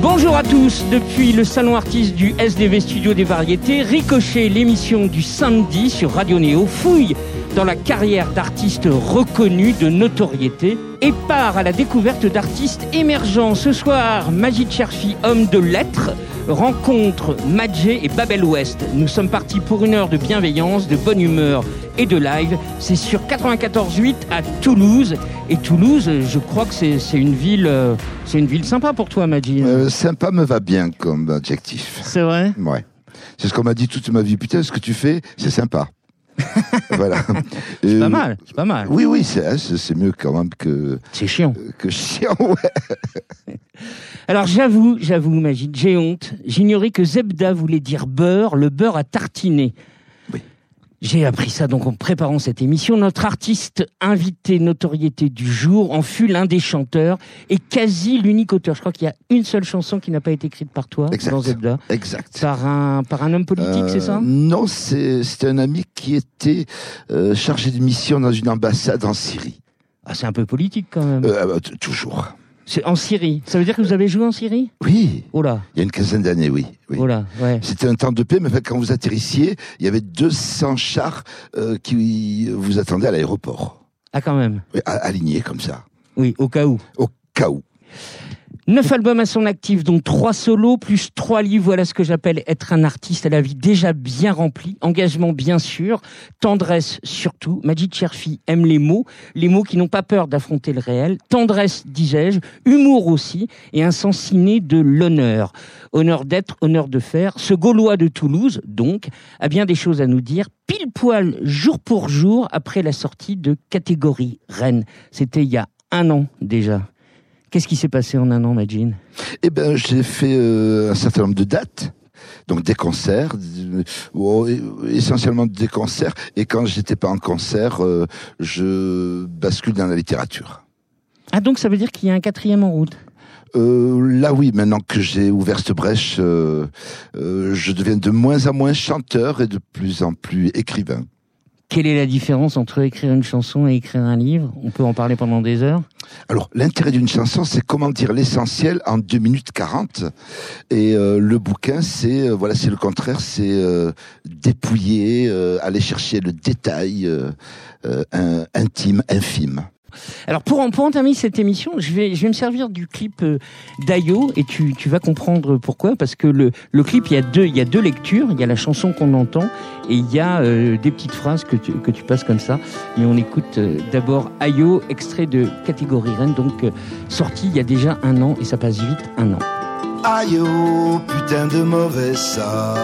Bonjour à tous, depuis le salon artiste du SDV Studio des Variétés, Ricochet, l'émission du samedi sur Radio Néo, fouille dans la carrière d'artistes reconnus de notoriété et part à la découverte d'artistes émergents. Ce soir, Majid Cherfi, homme de lettres, rencontre Madjé et Babel West. Nous sommes partis pour une heure de bienveillance, de bonne humeur et de live. C'est sur 94.8 à Toulouse. Et Toulouse, je crois que c'est une ville, euh, c'est une ville sympa pour toi, Majid. Euh, sympa me va bien comme adjectif. C'est vrai? Ouais. C'est ce qu'on m'a dit toute ma vie. Putain, ce que tu fais, c'est sympa. voilà. C'est Euh, pas mal, c'est pas mal. Oui, oui, c'est hein, mieux quand même que C'est chiant. que chiant. Ouais. Alors j'avoue, j'avoue, Magid, j'ai honte. J'ignorais que Zebda voulait dire beurre, le beurre à tartiner. J'ai appris ça donc en préparant cette émission. Notre artiste invité notoriété du jour en fut l'un des chanteurs et quasi l'unique auteur. Je crois qu'il y a une seule chanson qui n'a pas été écrite par toi Exact. dans Zebda. Exact. Par un, par un homme politique, Euh, c'est ça? Non, c'est c'était un ami qui était euh, chargé de mission dans une ambassade en Syrie. ah, C'est un peu politique quand même. Euh, euh, t- toujours. C'est en Syrie. Ça veut dire que vous avez joué en Syrie? Oui, Oh là, il y a une quinzaine d'années, oui. oui. oh là, ouais. C'était un temps de paix, mais quand vous atterrissiez, il y avait 200 chars euh, qui vous attendaient à l'aéroport. Ah quand même. Alignés comme ça, Oui, au cas où. au cas où. Neuf albums à son actif, dont trois solos, plus trois livres. Voilà ce que j'appelle être un artiste à la vie déjà bien remplie. Engagement, bien sûr. Tendresse, surtout. Majid Cherfi aime les mots. Les mots qui n'ont pas peur d'affronter le réel. Tendresse, disais-je. Humour aussi. Et un sens ciné de l'honneur. Honneur d'être, honneur de faire. Ce Gaulois de Toulouse, donc, a bien des choses à nous dire. Pile poil, jour pour jour, après la sortie de Catégorie Rennes. C'était il y a un an déjà. Qu'est-ce qui s'est passé en un an, Majin Eh ben, j'ai fait euh, un certain nombre de dates. Donc des concerts, euh, oh, essentiellement des concerts. Et quand j'étais pas en concert, euh, je bascule dans la littérature. Ah, donc ça veut dire qu'il y a un quatrième en route? Euh, là oui, maintenant que j'ai ouvert cette brèche, euh, euh, je deviens de moins en moins chanteur et de plus en plus écrivain. Quelle est la différence entre écrire une chanson et écrire un livre? On peut en parler pendant des heures? Alors, l'intérêt d'une chanson, c'est comment dire l'essentiel en 2 minutes 40. Et euh, le bouquin, c'est euh, voilà, c'est le contraire, c'est euh, dépouiller, aller chercher le détail intime, infime. Alors pour, en- pour entamer cette émission, je vais, me servir du clip euh, d'Ayo et tu, vas comprendre pourquoi. Parce que le, clip, il y, a deux, il y a deux lectures. Il y a la chanson qu'on entend et il y a euh, des petites phrases que tu, passes comme ça. Mais on écoute euh, d'abord Ayo, extrait de Catégorie Rennes, donc sorti il y a déjà un an et ça passe vite un an. Oh, putain de mauvais sort.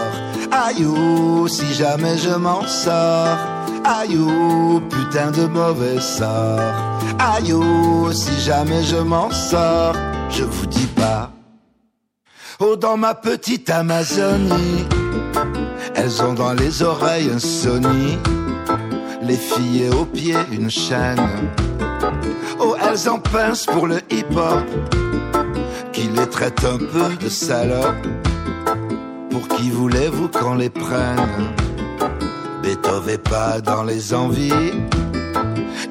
Aïe oh, si jamais je m'en sors. Aïe oh, putain de mauvais sort. Aïe oh, si jamais je m'en sors. Je vous dis pas. Oh, dans ma petite Amazonie, elles ont dans les oreilles un Sony. Les filles aux pieds une chaîne. Oh, elles en pincent pour le hip-hop qui les traite un peu de salopes. Qui voulez-vous qu'on les prenne? Beethoven pas dans les envies,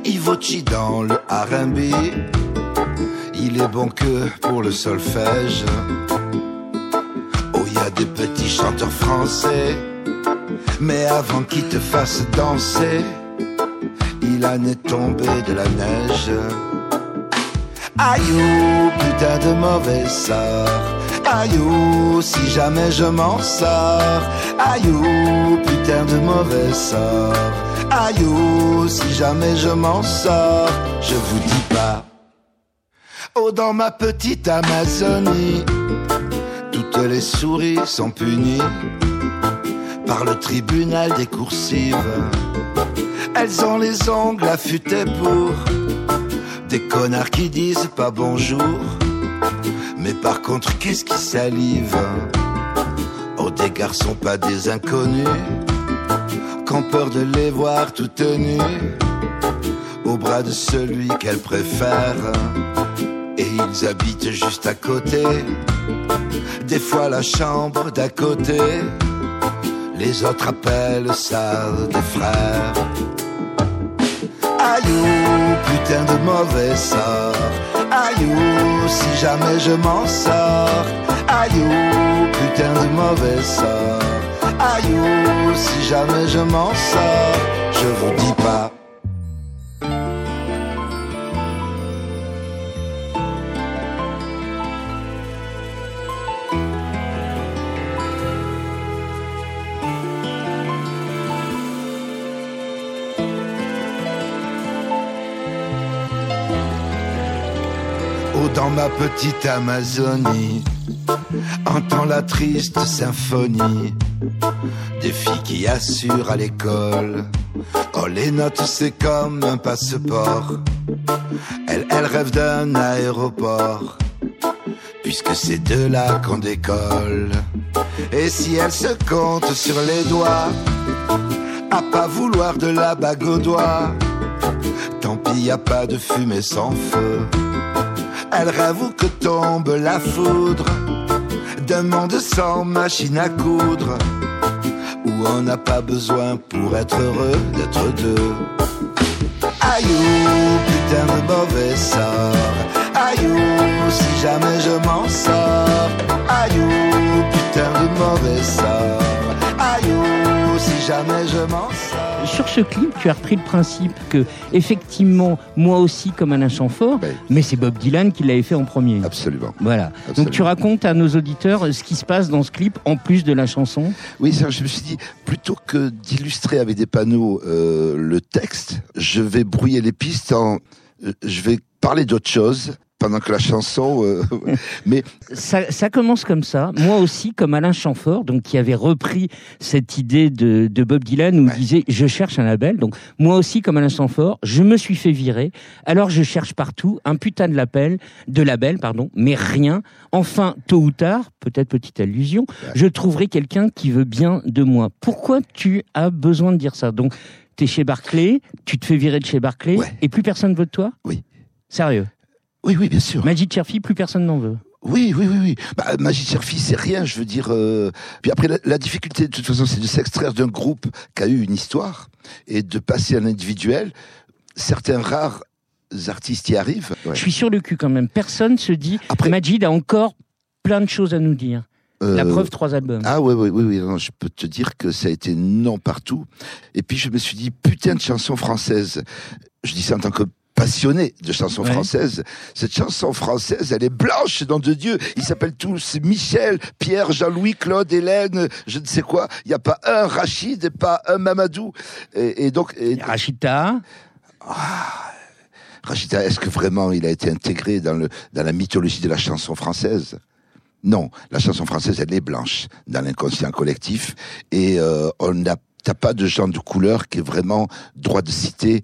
Ivochi dans le R&B. Il est bon que pour le solfège. Oh, y a des petits chanteurs français, mais avant qu'ils te fassent danser, il en est tombé de la neige. Aïe, putain de mauvais sort. Aïe, si jamais je m'en sors. Aïe, putain de mauvais sort. Aïe, si jamais je m'en sors. Je vous dis pas. Oh, dans ma petite Amazonie, toutes les souris sont punies par le tribunal des coursives. Elles ont les ongles affûtés pour des connards qui disent pas bonjour. Mais par contre, qu'est-ce qui salive Oh, des garçons, pas des inconnus, qu'ont peur de les voir tout nus au bras de celui qu'elles préfèrent. Et ils habitent juste à côté, des fois la chambre d'à côté. Les autres appellent ça des frères. Aïe, putain de mauvais sort. Aïe, si jamais je m'en sors. Aïe, putain de mauvais sort. Aïe, si jamais je m'en sors, je vous dis pas. Dans ma petite Amazonie, entends la triste symphonie des filles qui assurent à l'école. Oh, les notes, c'est comme un passeport. Elles, elles rêvent d'un aéroport, puisque c'est de là qu'on décolle. Et si elles se comptent sur les doigts, à pas vouloir de la bague au doigt, tant pis, y a pas de fumée sans feu. Elle où que tombe la foudre d'un monde sans machine à coudre où on n'a pas besoin pour être heureux d'être deux. Aïe, putain de mauvais sort. Aïe, si jamais je m'en sors. Aïe, putain de mauvais sort. Aïe, si jamais je m'en sors. Sur ce clip, tu as repris le principe que, effectivement, moi aussi, comme Alain Chamfort, Oui. mais c'est Bob Dylan qui l'avait fait en premier. Absolument. Voilà. Absolument. Donc tu racontes à nos auditeurs ce qui se passe dans ce clip en plus de la chanson. Oui, ça, je me suis dit, plutôt que d'illustrer avec des panneaux euh, le texte, je vais brouiller les pistes en... euh, Je vais parler d'autre chose pendant que la chanson... euh, mais Ça, ça commence comme ça. Moi aussi, comme Alain Chamfort, donc qui avait repris cette idée de, de Bob Dylan où il disait je cherche un label. Donc moi aussi, comme Alain Chamfort, je me suis fait virer. Alors je cherche partout un putain de label, de label, pardon, mais rien. Enfin, tôt ou tard, peut-être petite allusion, je trouverai quelqu'un qui veut bien de moi. Pourquoi tu as besoin de dire ça? Donc t'es chez Barclay, tu te fais virer de chez Barclay Ouais. et plus personne veut de toi? Oui. Sérieux? Oui, oui, bien sûr. Magic Cherfi, plus personne n'en veut. Oui, oui, oui, oui. Bah, Magie Cherfi, c'est rien, je veux dire. euh, Puis après, la, la difficulté, de toute façon, c'est de s'extraire d'un groupe qui a eu une histoire et de passer à l'individuel. Certains rares artistes y arrivent. Ouais. Je suis sur le cul quand même. Personne se dit Après- Majid a encore plein de choses à nous dire. La Euh, preuve, trois albums. Ah oui, oui, oui, oui. Non, je peux te dire que ça a été non partout. Et puis je me suis dit, putain de chanson française. Je dis ça en tant que passionné de chansons Ouais. françaises. Cette chanson française, elle est blanche, nom de Dieu. Ils s'appellent tous Michel, Pierre, Jean-Louis, Claude, Hélène, je ne sais quoi. Il n'y a pas un Rachid et pas un Mamadou. Et, et donc, et- Rachita, Rachida, est-ce que vraiment il a été intégré dans, le, dans la mythologie de la chanson française? Non, la chanson française, elle est blanche dans l'inconscient collectif et euh, on n'a pas de gens de couleur qui est vraiment droit de citer.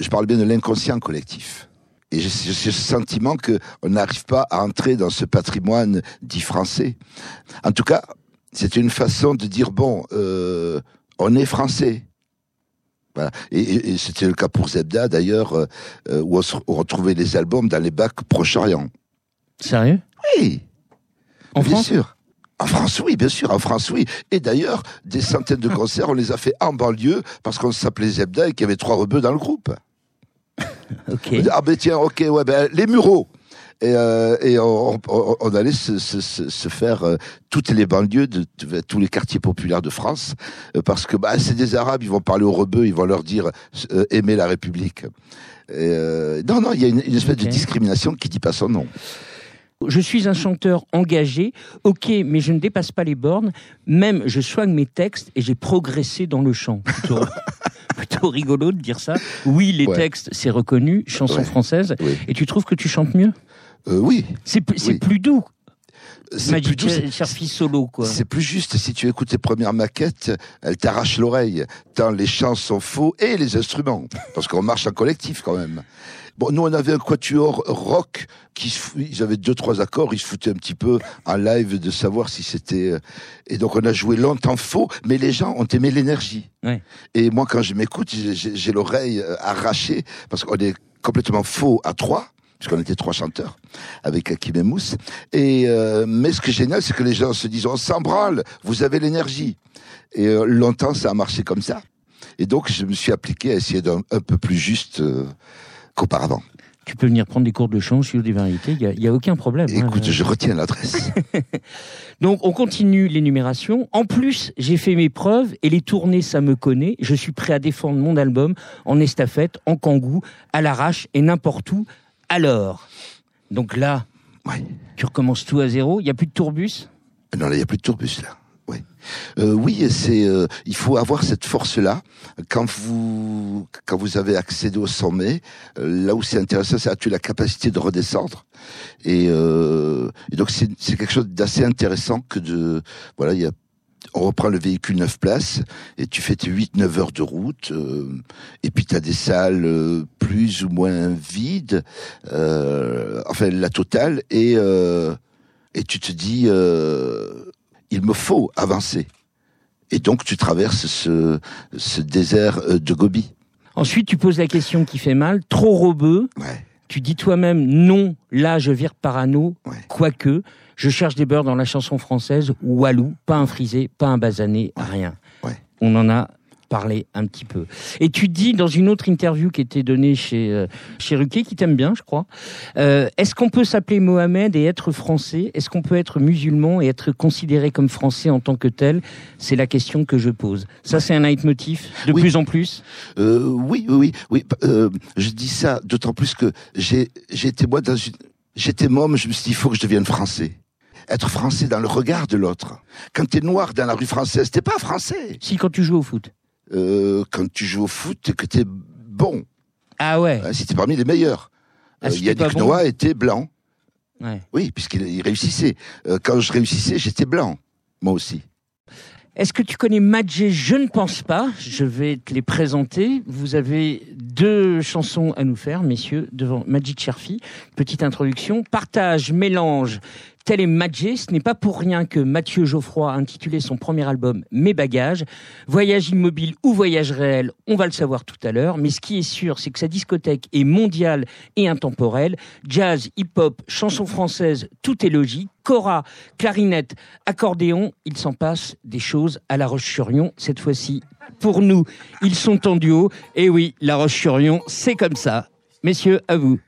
Je parle bien de l'inconscient collectif. Et j'ai ce sentiment que on n'arrive pas à entrer dans ce patrimoine dit français. En tout cas, c'était une façon de dire bon, euh, on est français. Voilà. Et, et- et c'était le cas pour Zebda d'ailleurs, euh, euh, où on, se- on retrouvait les albums dans les bacs Proche-Orient. sérieux? Oui, En bien France? sûr. En France, oui, bien sûr, en France, oui. Et d'ailleurs, des centaines de concerts, on les a fait en banlieue parce qu'on s'appelait Zebda et qu'il y avait trois rebeux dans le groupe. Ok. Ah ben tiens, ok, ouais, ben les Mureaux. Et, euh, et on, on- on allait se, se- se- se faire euh, toutes les banlieues de, de- tous les quartiers populaires de France euh, parce que bah, c'est des Arabes, ils vont parler aux rebeux, ils vont leur dire aimer la République. Et, non, non, il y a une, une espèce de discrimination qui dit pas son nom. Je suis un chanteur engagé, ok, mais je ne dépasse pas les bornes. Même, je soigne mes textes et j'ai progressé dans le chant. Plutôt, plutôt rigolo de dire ça. Oui, les Ouais. textes, c'est reconnu, chanson Ouais. française. Oui, Et tu trouves que tu chantes mieux? Euh, oui. C'est Oui. plus doux. C'est plus, solo, quoi. c'est plus juste. Si tu écoutes les premières maquettes, elles t'arrachent l'oreille. Tant les chants sont faux et les instruments. Parce qu'on marche en collectif quand même. Bon, nous, on avait un quatuor rock qui ils avaient deux, trois accords, ils se foutaient un petit peu en live de savoir si c'était, euh, et donc on a joué longtemps faux, mais les gens ont aimé l'énergie. Et moi, quand je m'écoute, j'ai l'oreille euh, arrachée parce qu'on est complètement faux à trois. Puisqu'on était trois chanteurs avec Hakim et Mousse. Et euh, mais ce qui est génial, c'est que les gens se disent on s'en branle, vous avez l'énergie. Et euh, longtemps, ça a marché comme ça. Et donc, je me suis appliqué à essayer d'un un peu plus juste euh, qu'auparavant. Tu peux venir prendre des cours de chant, sur des variétés, il n'y a, a, aucun problème. Hein. Écoute, je retiens l'adresse. Donc, on continue l'énumération. En plus, j'ai fait mes preuves et les tournées, ça me connaît. Je suis prêt à défendre mon album en estafette, en kangou, à l'arrache et n'importe où. Alors, donc là, ouais. tu recommences tout à zéro. Il n'y a plus de tourbus? Non, là, il n'y a plus de tourbus, là. Euh, oui, c'est euh, il faut avoir cette force-là quand vous quand vous avez accédé au sommet. Euh, là où c'est intéressant, c'est tu la capacité de redescendre. Et, et donc c'est c'est quelque chose d'assez intéressant que de voilà il y a on reprend le véhicule 9 places et tu fais tes 8-9 heures de route et puis tu as des salles plus ou moins vides, enfin la totale, et, et tu te dis il me faut avancer. Et donc tu traverses ce, ce désert euh, de Gobi. Ensuite, tu poses la question qui fait mal, trop robeux. Ouais. Tu dis toi-même non, là je vire parano, ouais. quoique je cherche des beurres dans la chanson française, Walou, pas un frisé, pas un basané, rien. Ouais. On en a parler un petit peu. Et tu dis dans une autre interview qui était donnée chez euh, chez Ruquier, qui t'aime bien, je crois, euh, est-ce qu'on peut s'appeler Mohamed et être français? Est-ce qu'on peut être musulman et être considéré comme français en tant que tel? C'est la question que je pose. Ça, c'est un leitmotiv de plus en plus? Euh, oui, oui, oui. Euh, je dis ça d'autant plus que j'ai été moi dans une j'étais môme, je me suis dit il faut que je devienne français être français dans le regard de l'autre. Quand t'es noir dans la rue française, t'es pas français. Si, quand tu joues au foot. Euh, quand tu joues au foot, que t'es bon. Ah ouais. Hein, c'était parmi les meilleurs. Ah, euh, Yannick bon Noah était blanc. Ouais. Oui, puisqu'il réussissait. Euh, quand je réussissais, j'étais blanc, moi aussi. Est-ce que tu connais Madjé Je ne pense pas. Je vais te les présenter. Vous avez deux chansons à nous faire, messieurs, devant Magic Cherfi. Petite introduction. Partage, mélange, Tel est Madjé, ce n'est pas pour rien que Mathieu Geoffroy a intitulé son premier album Mes bagages. Voyage immobile ou voyage réel, on va le savoir tout à l'heure, mais ce qui est sûr, c'est que sa discothèque est mondiale et intemporelle. Jazz, hip-hop, chansons françaises, tout est logique. Cora, clarinette, accordéon, il s'en passe des choses à La Roche-sur-Yon. Cette fois-ci, pour nous, ils sont en duo. Et oui, La Roche-sur-Yon, c'est comme ça. Messieurs, à vous.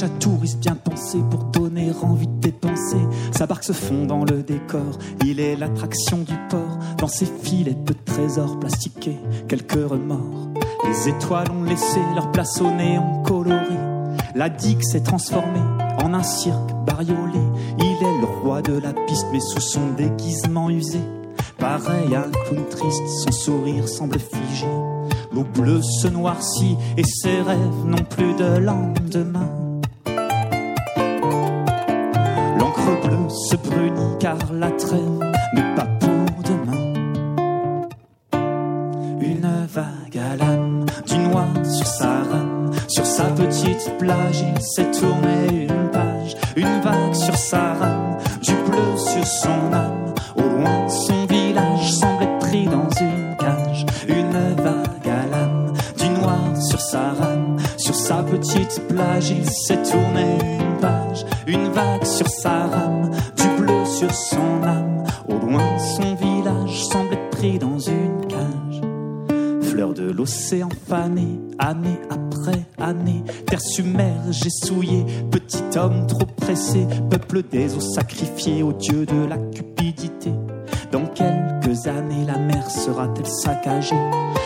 À touristes bien pensé pour donner envie de dépenser. Sa barque se fond dans le décor, il est l'attraction du port. Dans ses filets de trésors plastiqués, quelques remords. Les étoiles ont laissé leur place au néon coloré. La digue s'est transformée en un cirque bariolé. Il est le roi de la piste, mais sous son déguisement usé. Pareil à un clown triste, son sourire semble figé. L'eau bleue se noircit et ses rêves n'ont plus de lendemain. Sur sa petite plage, il s'est tourné une page, une vague sur sa rame, du bleu sur son âme. Au loin, son village semble être pris dans une cage. Une vague à l'âme, du noir sur sa rame. Sur sa petite plage, il s'est tourné une page. Une vague sur sa rame, du bleu sur son âme. Au loin, son village l'océan fané, année après année, terre submergée, souillée, petit homme trop pressé, peuple des eaux sacrifiées au dieu de la cupidité. Dans quelques années, la mer sera-t-elle saccagée?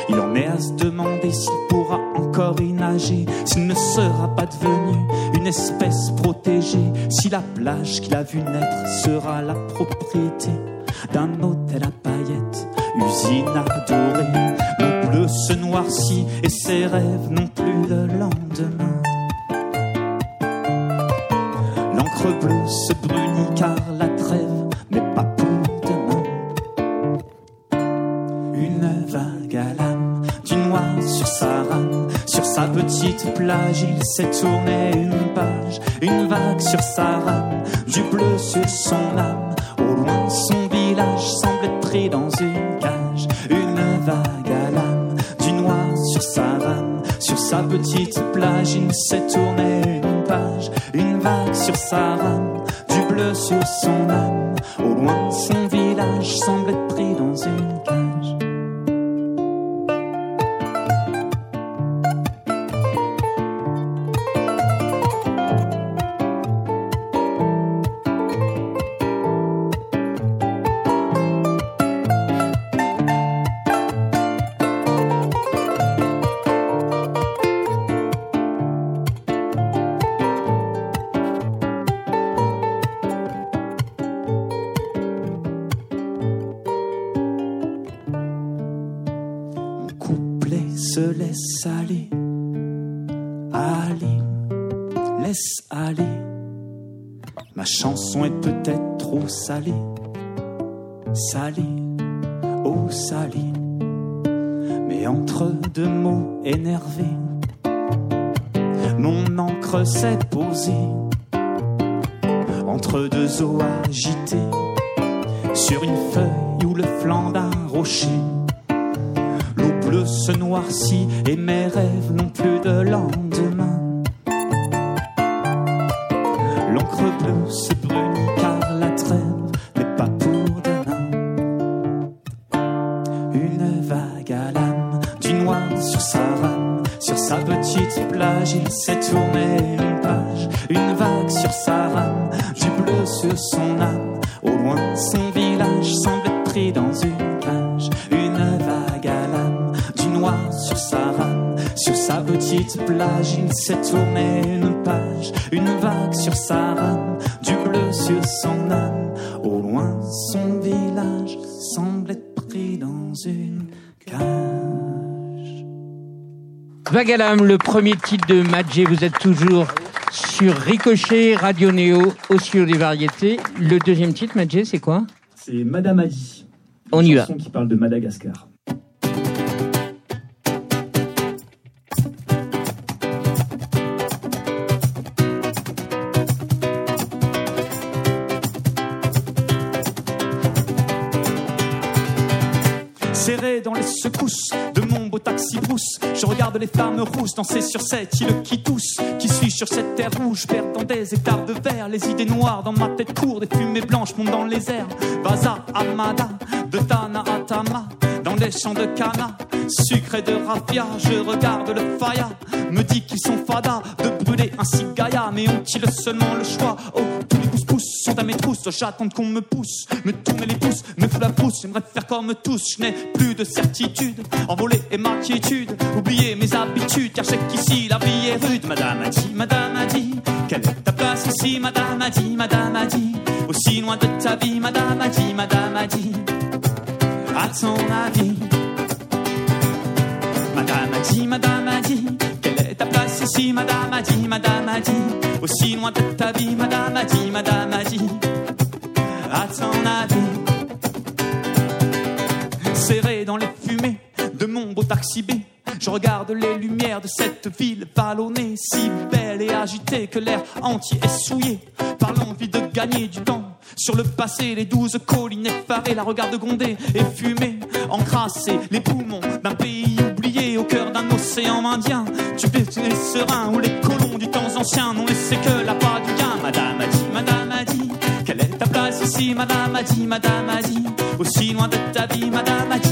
Il en est à se demander s'il pourra encore y nager, s'il ne sera pas devenu une espèce protégée, si la plage qu'il a vu naître sera la propriété d'un hôtel à paillettes, usine adorée. Se noircit et ses rêves n'ont plus de lendemain. L'encre bleue se brunit car la trêve n'est pas pour demain. Une vague à l'âme, du noir sur sa rame, sur sa petite plage, il s'est tourné une page. Une vague sur sa rame, du bleu sur son âme. Au loin, son village semble pris dans une cage. Une vague sa petite plage, il s'est tourné une page. Une vague sur sa rame, du bleu sur son âme. Au loin, son village semble être pris dans une cage. Laisse aller. Ma chanson est peut-être trop salée. Salée, oh salée. Mais entre deux mots énervés, mon encre s'est posée. Entre deux eaux agitées, sur une feuille ou le flanc d'un rocher. L'eau bleue se noircit et mes rêves n'ont plus de lendemain. Tourné une page. Une vague sur sa rame, du bleu sur son âme. Au loin, son village semble être pris dans une cage. Vagalam, le premier titre de Madjé, vous êtes toujours sur Ricochet, Radio Néo, au studio des variétés. Le deuxième titre, Madjé, c'est quoi? C'est Madame Adi. On y va. chanson qui parle de Madagascar. Serré dans les secousses de mon beau taxi brousse, je regarde les flammes rousses danser sur cette île qui tousse. Qui suis sur cette terre rouge, perdant des hectares de verre. Les idées noires dans ma tête courent, des fumées blanches montent dans les airs. Vaza Amada, de Tana à Tama, dans les champs de cana, sucré de raffia. Je regarde le faya, me dit qu'ils sont fada de brûler un cigaya, mais ont-ils seulement le choix? À mes j'attends qu'on me pousse, me tourne les pouces, me fout la pousse, j'aimerais faire comme tous, je n'ai plus de certitude, envolée et ma quiétude, oublier mes habitudes, car je sais qu'ici la vie est rude, madame a dit, madame a dit, quelle est ta place ici, madame a dit, madame a dit, aussi loin de ta vie, madame a dit, madame a dit, à ton avis, madame a dit, madame a dit, ici, madame a dit, madame a dit, aussi loin de ta vie, madame a dit, madame a dit, à ton avis, serré dans les fumées de mon beau taxi B, Je regarde les lumières de cette ville vallonnée, si belle et agitée que l'air entier est souillé par l'envie de gagner du temps. Sur le passé, les douze collines effarées la regardent gronder et fumer, encrasser les poumons d'un pays oublié au cœur d'un océan indien. Tu les serins où les colons du temps ancien n'ont laissé que la part du gain. Madame a dit, madame a dit, quelle est ta place ici, madame a dit, madame a dit, aussi loin de ta vie, madame a dit,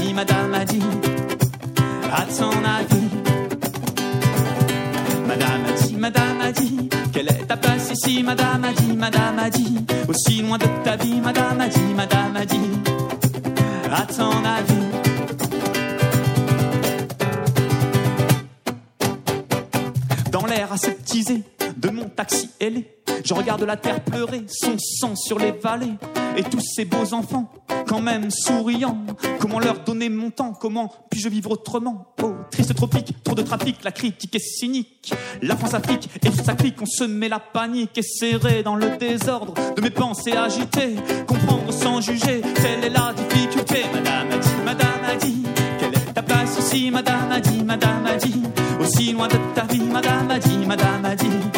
à ton avis. Madame a dit, madame a dit, quelle est ta place ici, madame a dit, madame a dit, aussi loin de ta vie, madame a dit, madame a dit, à ton avis. Je regarde la terre pleurer, son sang sur les vallées, et tous ces beaux enfants, quand même souriants. Comment leur donner mon temps Comment puis-je vivre autrement? Oh, triste tropique, trop de trafic, la critique est cynique. La France Afrique et tout clique, on se met la panique et serré dans le désordre de mes pensées agitées. Comprendre sans juger, telle est la difficulté. Madame a dit, madame a dit, quelle est ta place ici? Madame a dit, madame a dit, aussi loin de ta vie. Madame a dit, madame a dit,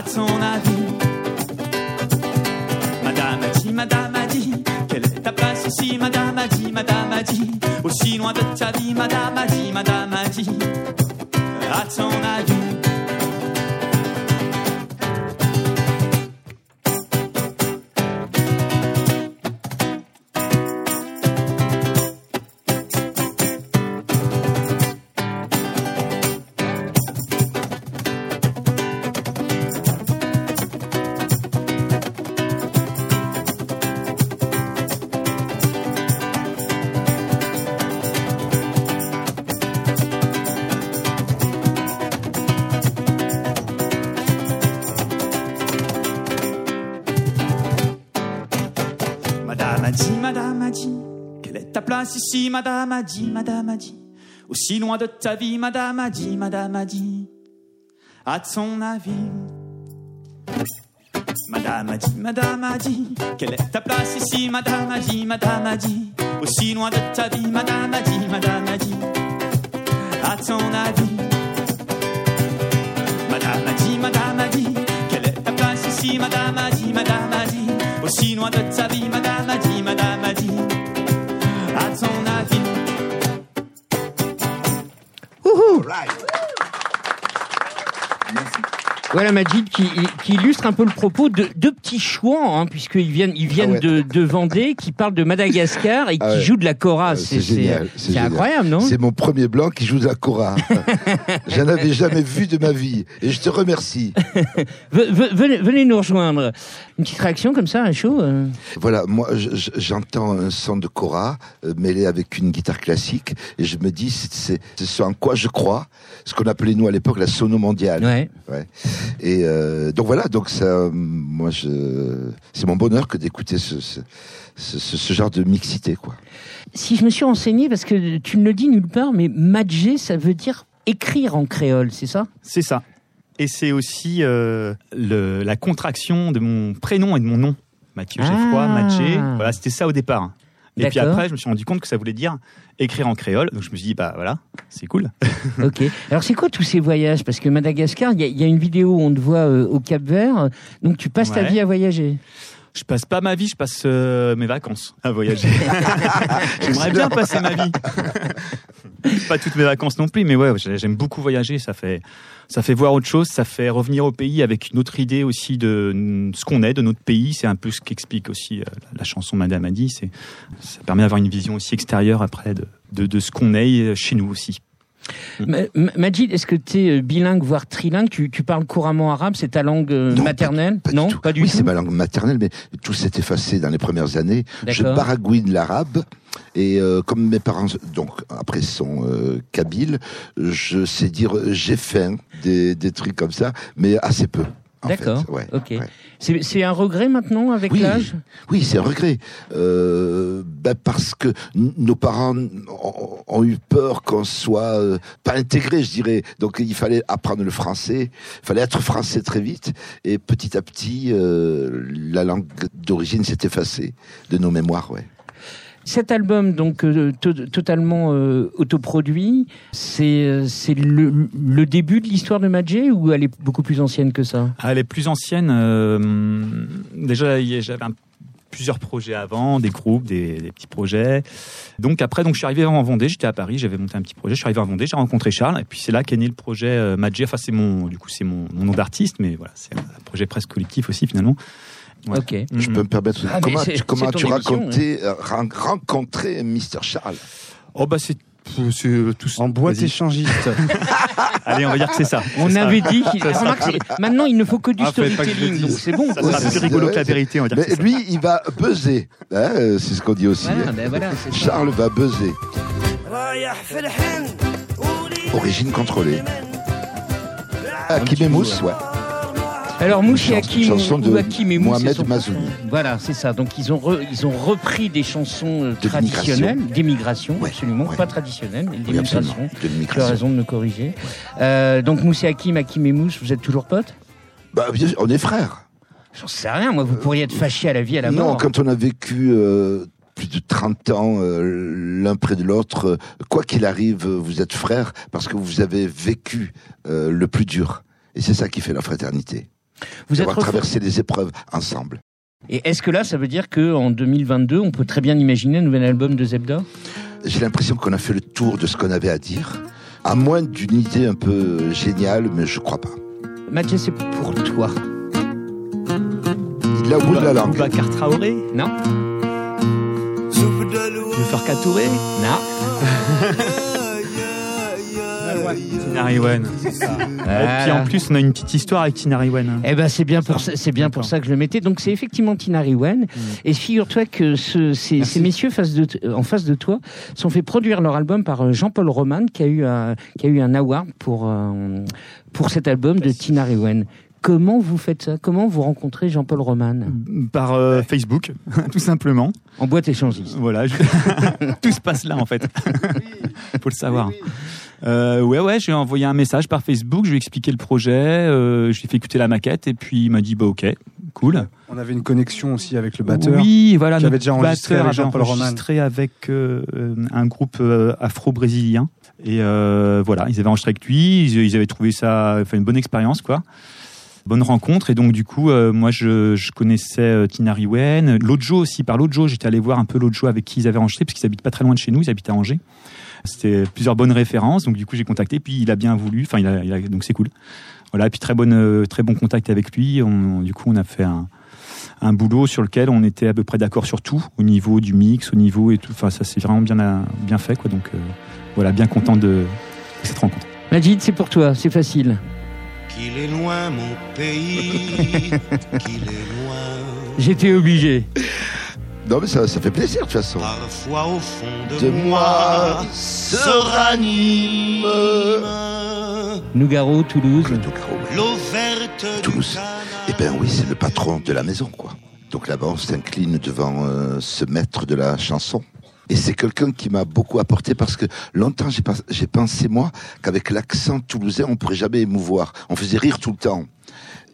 à ton avis. Madame a dit, madame a dit, quelle est ta place ici? Madame a dit, madame a dit, aussi loin de ta vie. Madame a dit, madame a dit, à ton avis. Ici Madame a dit, madame a dit, aussi loin de ta vie Madame a dit, madame a dit, à ton avis. Madame a dit, madame a dit, quelle est ta place ici Madame a dit, madame a dit, aussi loin de ta vie Madame a dit, madame a dit, à ton avis. Madame a dit, madame a dit, quelle est ta place ici Madame a dit, madame a dit, aussi loin de ta vie Madame Voilà Majid qui, qui illustre un peu le propos de deux petits chouans, hein, puisqu'ils viennent, ils viennent Ah ouais. de, de Vendée, qui parlent de Madagascar et qui Ah ouais. jouent de la kora. Euh, C'est c'est incroyable, non? C'est mon premier blanc qui joue de la cora. J'en avais jamais vu de ma vie. Et je te remercie. Ve- ve- venez, venez nous rejoindre. Une petite réaction comme ça, à chaud euh? Voilà, moi, je- je- j'entends un son de cora euh, mêlé avec une guitare classique, et je me dis, c'est ce en quoi je crois, ce qu'on appelait nous à l'époque la sono mondiale. Ouais. Ouais. Et euh, donc voilà, donc ça, moi, je, c'est mon bonheur que d'écouter ce, ce, ce, ce- ce genre de mixité, quoi. Si je me suis renseigné, parce que tu ne le dis nulle part, mais madjer, ça veut dire écrire en créole, c'est ça? C'est ça. Et c'est aussi euh, le- la contraction de mon prénom et de mon nom. Mathieu Geoffroy, Ah. Mathieu. Voilà, c'était ça au départ. Et puis après, je me suis rendu compte que ça voulait dire écrire en créole. Donc je me suis dit, bah voilà, c'est cool. Ok. Alors c'est quoi tous ces voyages? Parce que Madagascar, il y, a- il y a une vidéo où on te voit euh, au Cap Vert, donc tu passes ta vie à voyager? Je passe pas ma vie, je passe euh, mes vacances à voyager. J'aimerais bien passer ma vie. pas toutes mes vacances non plus, mais ouais, j'ai- j'aime beaucoup voyager. Ça fait, ça fait voir autre chose, ça fait revenir au pays avec une autre idée aussi de ce qu'on est, de notre pays. C'est un peu ce qu'explique aussi euh, la, chanson Madame a dit. Ça permet d'avoir une vision aussi extérieure après de, de, de ce qu'on est chez nous aussi. Ma- Majid, est-ce que tu es bilingue, voire trilingue? Tu, tu parles couramment arabe C'est ta langue euh, Non, maternelle? Pas Non, pas du oui, tout. c'est ma langue maternelle, mais tout s'est effacé dans les premières années. Je baragouine l'arabe. Et euh, comme mes parents, donc après sont euh, kabyles, je sais dire euh, j'ai faim, des, des trucs comme ça, mais assez peu. D'accord. Ouais, Ok. ouais. C'est un regret maintenant avec Oui, l'âge? oui, c'est un regret. Euh, ben parce que nos parents ont, ont eu peur qu'on soit euh, pas intégré, je dirais. Donc il fallait apprendre le français, il fallait être français très vite, et petit à petit, euh, la langue d'origine s'est effacée de nos mémoires. Ouais. Cet album, donc euh, to- totalement euh, autoproduit, c'est euh, le, début de l'histoire de Madjé ou elle est beaucoup plus ancienne que ça? Ah, elle est plus ancienne. déjà, j'avais plusieurs projets avant, des groupes, des, petits projets. Donc après, donc je suis arrivé en Vendée. J'étais à Paris, j'avais monté un petit projet. Je suis arrivé en Vendée, j'ai rencontré Charles, et puis c'est là qu'est né le projet euh. Enfin, c'est mon, du coup, c'est mon nom d'artiste, mais voilà, c'est un projet presque collectif aussi finalement. Ouais. Ok. Je peux me permettre. Ah, comment tu, comment ton tu racontais, euh, ren- rencontrer Mr. Charles Oh bah c'est euh, tout En boîte échangiste. Allez, on va dire que c'est ça. On ça. avait dit qu'il. Maintenant, il ne faut que du Ah, storytelling, donc c'est bon. Ça sera plus c'est- rigolo que la vérité, on va dire. Mais c'est ça. lui, il va buzzer. hein, euh, c'est ce qu'on dit aussi. Voilà, hein. ben voilà. Charles va buzzer. Origine contrôlée. Mousse, ouais. Alors Mouchi Hakim ou Hakim et Mousse, Mohamed c'est son- Mazouni. Voilà, c'est ça. Donc ils ont re- ils ont repris des chansons euh, De traditionnelles, d'émigration, Ouais, absolument ouais. pas traditionnelles, mais Oui, d'émigration. Tu as raison de me corriger. Euh, donc et Hakim, Hakim et Mousse, vous êtes toujours potes? Bah, on est frères. J'en sais rien. Moi, vous pourriez être fâchés à la vie, à la Non, mort. quand on a vécu euh, plus de 30 ans euh, l'un près de l'autre, euh, quoi qu'il arrive, euh, vous êtes frères parce que vous avez vécu euh, le plus dur. Et c'est ça qui fait la fraternité. Vous refait- traversé les épreuves ensemble. Et est-ce que là, ça veut dire que en 2022, on peut très bien imaginer un nouvel album de Zebda? J'ai l'impression qu'on a fait le tour de ce qu'on avait à dire, à moins d'une idée un peu géniale, mais je crois pas. Mathieu, c'est pour toi. Il l'a au bout de la langue. Boubacar Traoré Non? Farka Touré Non? Tinariwen. Et puis en plus, on a une petite histoire avec Tinariwen. Eh ben c'est bien pour ça, c'est bien pour ça que je le mettais. Donc c'est effectivement Tina Riwen. Et figure-toi que ce- ces, ces messieurs face de t- en face de toi sont fait produire leur album par euh, Jean-Paul Roman qui a eu un, qui a eu un award pour euh, pour cet album de Tina Riwen. Comment vous faites ça? Comment vous rencontrez Jean-Paul Roman Par euh, Facebook, tout simplement. En boîte échangiste. Voilà, je- tout se passe là en fait. Faut le savoir. Euh, ouais, ouais, j'ai envoyé un message par Facebook, je lui ai expliqué le projet, euh, je lui ai fait écouter la maquette et puis il m'a dit bah ok, cool. On avait une connexion aussi avec le batteur. Oui, voilà, qui avait déjà enregistré batteur avec Roman. avec euh, un groupe euh, afro-brésilien. Et euh, voilà, ils avaient enregistré avec lui, ils, ils avaient trouvé ça, enfin une bonne expérience quoi. Bonne rencontre et donc du coup euh, moi je, je connaissais euh, Tina Riwen, Lojo aussi par Lojo, j'étais allé voir un peu Lojo avec qui ils avaient enregistré parce qu'ils habitent pas très loin de chez nous, ils habitent à Angers. C'était plusieurs bonnes références donc du coup j'ai contacté puis il a bien voulu, enfin il a, il a- donc c'est cool. Voilà, et puis très bonne euh, très bon contact avec lui, on, du coup on a fait un un boulot sur lequel on était à peu près d'accord sur tout, au niveau du mix, au niveau et tout. Enfin, ça s'est vraiment bien, bien fait, quoi. Donc, euh, voilà, bien content de, de cette rencontre. Majid, c'est pour toi, c'est facile. Qu'il est loin mon pays, qu'il est loin. J'étais obligé. Non, mais ça, ça fait plaisir de toute façon. Parfois au fond de, De moi se ranime Nougaro, Toulouse. L'eau verte Toulouse. Eh ben oui, c'est le patron de la maison, quoi. Donc là-bas, on s'incline devant euh, ce maître de la chanson. Et c'est quelqu'un qui m'a beaucoup apporté parce que longtemps, j'ai pensé, moi, qu'avec l'accent toulousain, on pourrait jamais émouvoir. On faisait rire tout le temps.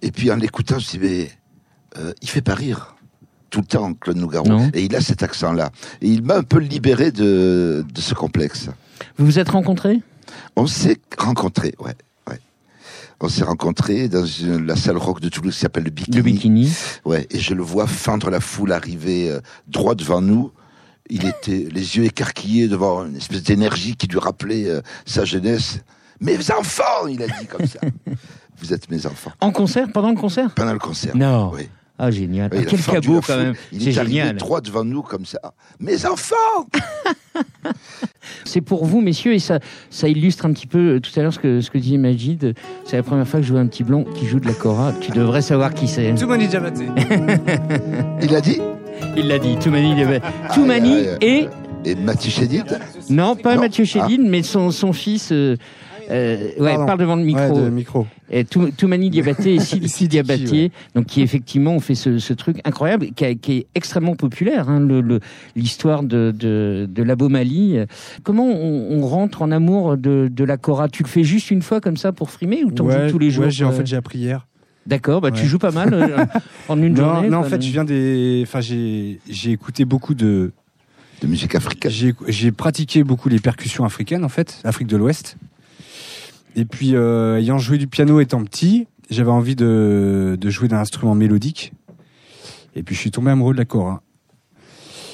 Et puis en l'écoutant, je me dis, mais euh, il fait pas rire tout le temps, Claude Nougaro. Non. Et il a cet accent-là. Et il m'a un peu libéré de, de ce complexe. Vous vous êtes rencontrés? On s'est rencontrés, ouais. ouais. On s'est rencontrés dans une- la salle rock de Toulouse qui s'appelle le Bikini. Le bikini. Ouais, et je le vois fendre la foule arriver euh, droit devant nous. Il était les yeux écarquillés devant une espèce d'énergie qui lui rappelait euh, sa jeunesse. Mes enfants, il a dit comme ça. Vous êtes mes enfants. En concert? Pendant le concert? Pendant le concert. Non. Oui. Ah, génial. Oui, Ah, quel la quand même. Il C'est génial. droit devant nous comme ça. Mes enfants C'est pour vous, messieurs, et ça, ça illustre un petit peu euh, tout à l'heure ce que, ce que disait Majid. C'est la première fois que je vois un petit blond qui joue de la cora. Tu devrais savoir qui c'est. Toumani Diabaté. Il a dit Il l'a dit, Toumani. il avait- Toumani et. Et Mathieu Chédid Non, pas Non. Mathieu Chédine, mais son, son fils. euh, euh, ouais, Pardon. parle devant le micro. Ouais, de micro. Et Tou- Toumani Diabaté et Sidiki, Diabaté, ouais. donc qui effectivement ont fait ce, ce truc incroyable, qui, a- qui est extrêmement populaire, hein, le- le- l'histoire de, de, de l'Abomali. Comment on, on rentre en amour de, de la Cora? Tu le fais juste une fois comme ça pour frimer ou t'en Ouais, joues tous les jours ouais, en euh, fait j'ai appris hier. D'accord, bah tu joues pas mal euh, en une Non, journée. non, en fait, je viens des. Enfin, j'ai écouté beaucoup de de musique africaine. J'ai pratiqué beaucoup les percussions africaines, en fait, Afrique de l'Ouest. Et puis, euh, ayant joué du piano étant petit, j'avais envie de, de jouer d'un instrument mélodique. Et puis, je suis tombé amoureux de la kora.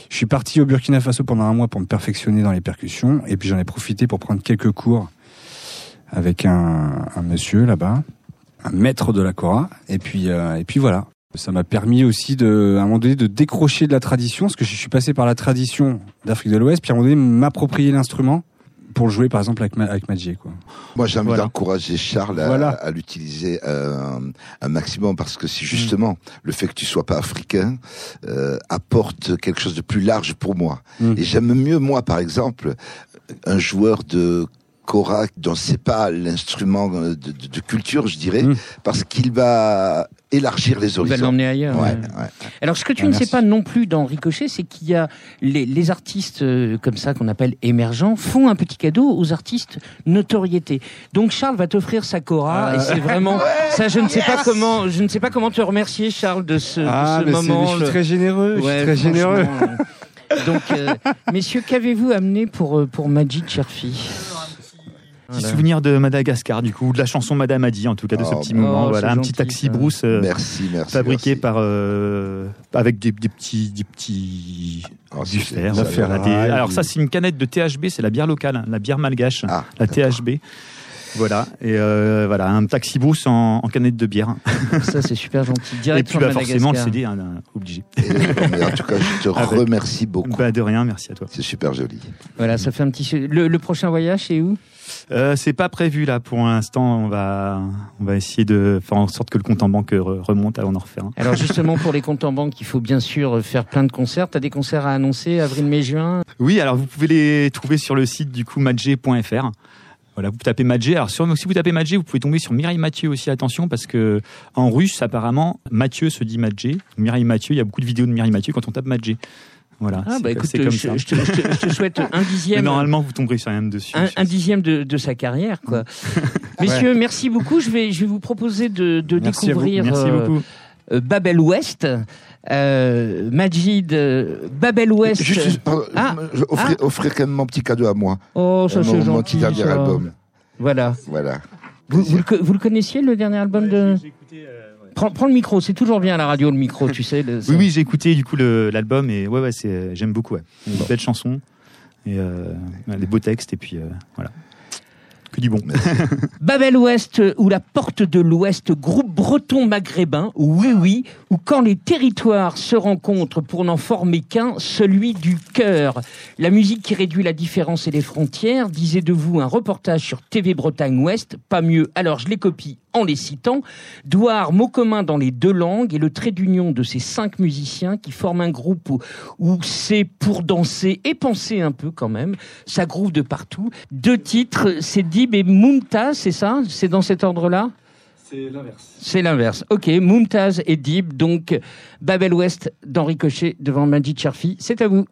Je suis parti au Burkina Faso pendant un mois pour me perfectionner dans les percussions. Et puis, j'en ai profité pour prendre quelques cours avec un, un monsieur là-bas, un maître de la kora. Et puis, euh, et puis voilà. Ça m'a permis aussi de, à un moment donné, de décrocher de la tradition, parce que je suis passé par la tradition d'Afrique de l'Ouest, puis à un moment donné, m'approprier l'instrument pour le jouer, par exemple, avec, ma, avec Madjé, quoi. Moi, j'ai envie Voilà. d'encourager Charles à, Voilà. à l'utiliser euh, un maximum parce que si justement le fait que tu sois pas africain euh, apporte quelque chose de plus large pour moi. Mm. Et j'aime mieux moi, par exemple, un joueur de kora dont c'est pas l'instrument de, de- de culture, je dirais, Mm. parce qu'il va élargir les Il va horizons. l'emmener ailleurs. Ouais, ouais. ouais. Alors, ce que tu Ah, ne sais pas non plus dans Ricochet, c'est qu'il y a les, les artistes euh, comme ça qu'on appelle émergents font un petit cadeau aux artistes notoriété. Donc Charles va t'offrir sa Cora et c'est vraiment ça. Je ne sais pas comment, je ne sais pas comment te remercier, Charles, de ce, de Ah, ce mais moment. je suis très généreux, je suis très généreux. Donc, euh, messieurs, qu'avez-vous amené pour euh, pour Majid Cherfi Petit Voilà. souvenir de Madagascar, du coup, de la chanson Madame a dit, en tout cas, de ce Oh, petit bah. moment. Oh, voilà, un petit taxi ça. brousse euh, Merci, merci. fabriqué merci. par euh, avec des, des petits des petits Oh, du fer. ça, des- alors ça, c'est une canette de THB, c'est la bière locale, hein, la bière malgache, Ah, la THB. Voilà, et euh, voilà, un taxi brousse en, en canette de bière. Ça, c'est super gentil. Et Direct puis bah, forcément le. CD, hein, obligé. Et, mais en tout cas, je te Avec- remercie beaucoup. Bah, de rien, merci à toi. C'est super joli. Voilà, ça fait un petit. Le, le prochain voyage, c'est où? Euh, c'est pas prévu là pour l'instant. On va, on va essayer de faire en sorte que le compte en banque re- remonte avant d'en refaire. un. Alors justement pour les comptes en banque, il faut bien sûr faire plein de concerts. T'as des concerts à annoncer avril, mai, juin? Oui, alors vous pouvez les trouver sur le site du coup madjé.fr. Voilà, vous tapez Madjé. Alors sur- si vous tapez Madjé, vous pouvez tomber sur Mireille Mathieu aussi. Attention parce que en russe apparemment Mathieu se dit Madjé. Mireille Mathieu, il y a beaucoup de vidéos de Mireille Mathieu quand on tape Madjé. Voilà. Ah bah écoute, je, je je te- je te souhaite un Mais dixième. normalement, vous tomberez sur rien dessus. Un, un dixième de, de sa carrière, quoi. Messieurs, merci beaucoup. Je vais, je vais vous proposer de, de Merci découvrir Merci euh, beaucoup. euh, Babel Ouest. Euh, Majid, euh, Babel Ouest. Juste, juste, pardon, Ah, je offrir, offrir quand même mon petit cadeau à moi. Oh, ça Euh, c'est mon, mon gentil. petit dernier ça. album. Voilà. Voilà. Vous, vous le, vous le connaissiez le dernier album de prends, prends le micro, c'est toujours bien à la radio le micro, tu sais. le- Oui, oui, j'ai écouté du coup l'album et ouais, ouais, c'est, j'aime beaucoup. Ouais. Une belle chanson et euh, des beaux textes et puis euh, voilà. Que du bon. Babel Ouest euh, ou la Porte de l'Ouest, groupe breton maghrébin, oui oui, ou quand les territoires se rencontrent pour n'en former qu'un, celui du cœur. La musique qui réduit la différence et les frontières, disait de vous un reportage sur TV Bretagne Ouest, pas mieux, alors je les copie en les citant, Douar, mot commun dans les deux langues et le trait d'union de ces cinq musiciens qui forment un groupe où, où c'est pour danser et penser un peu quand même, ça groove de partout. Deux titres, c'est Dib et Mumtaz, c'est ça? C'est dans cet ordre-là? C'est l'inverse. C'est l'inverse. Ok, Mumtaz et Dib, donc Babel Ouest d'Henri Cochet devant Majid Cherfi, c'est à vous.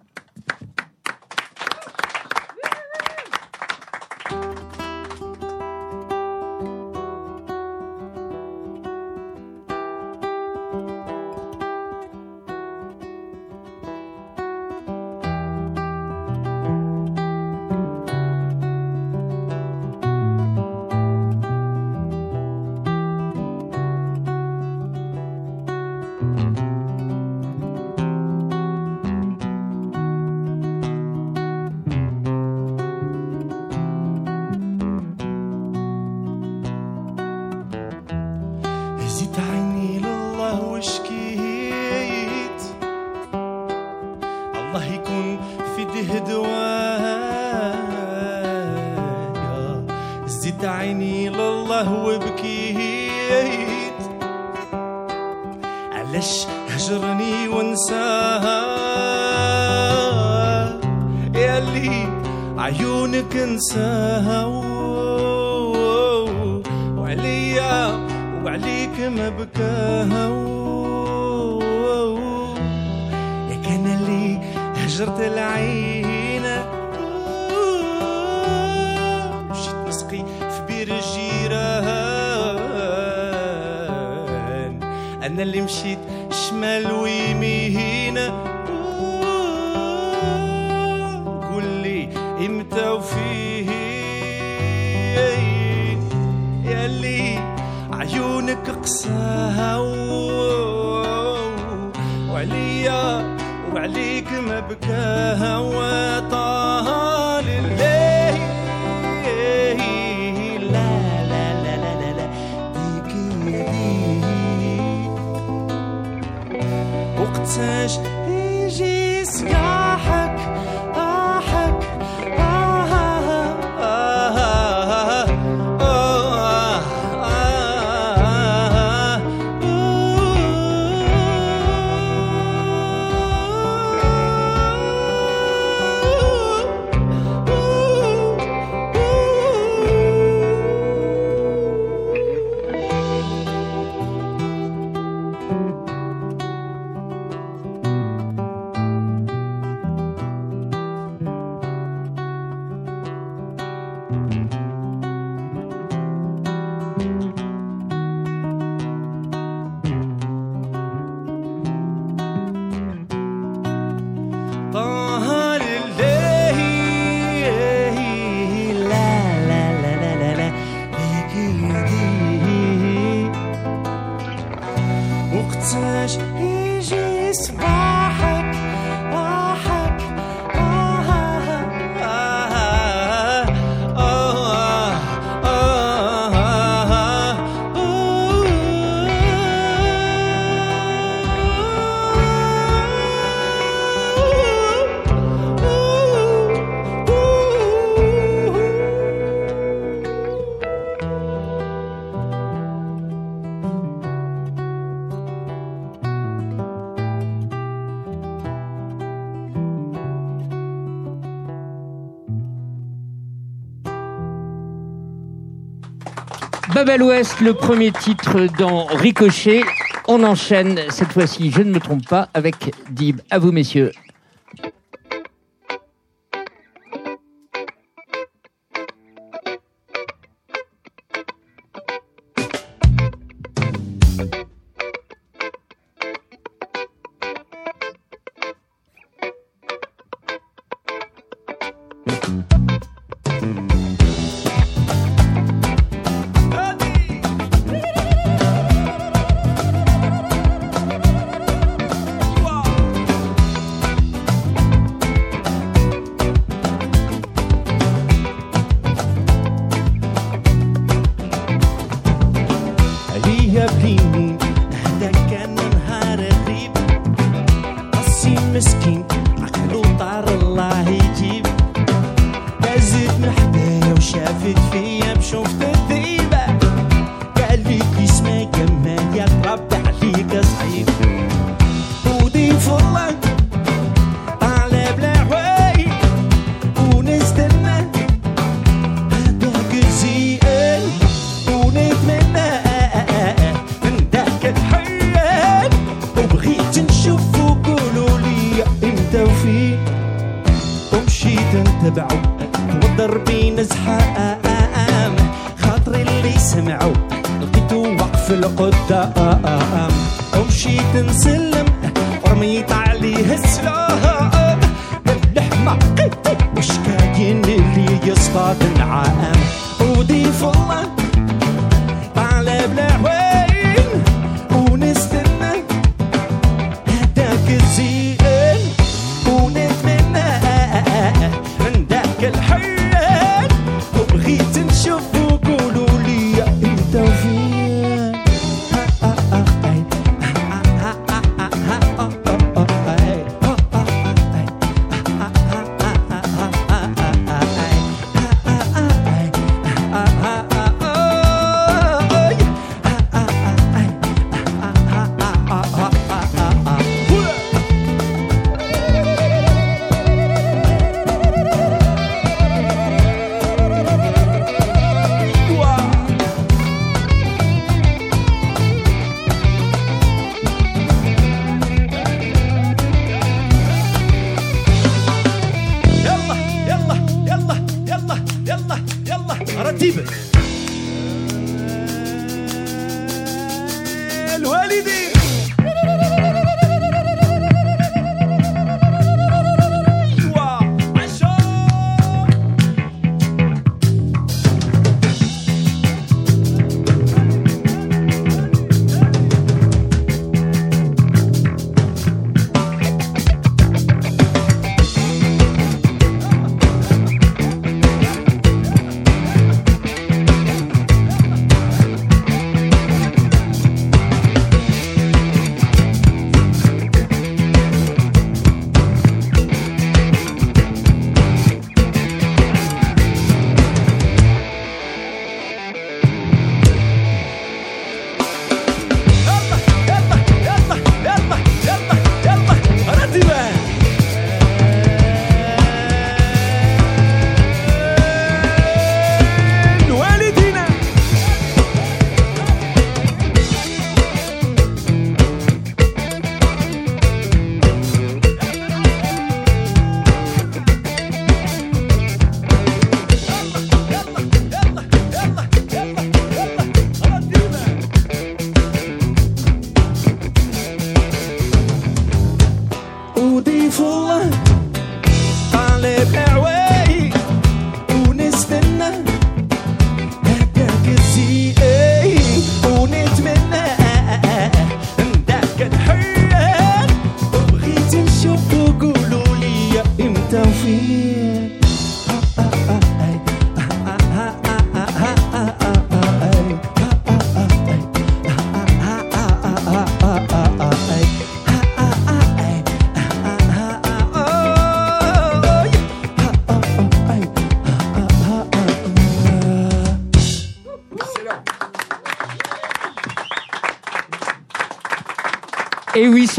Nouvelle Ouest, le premier titre dans Ricochet. On enchaîne cette fois-ci, je ne me trompe pas, avec Dib. À vous, messieurs.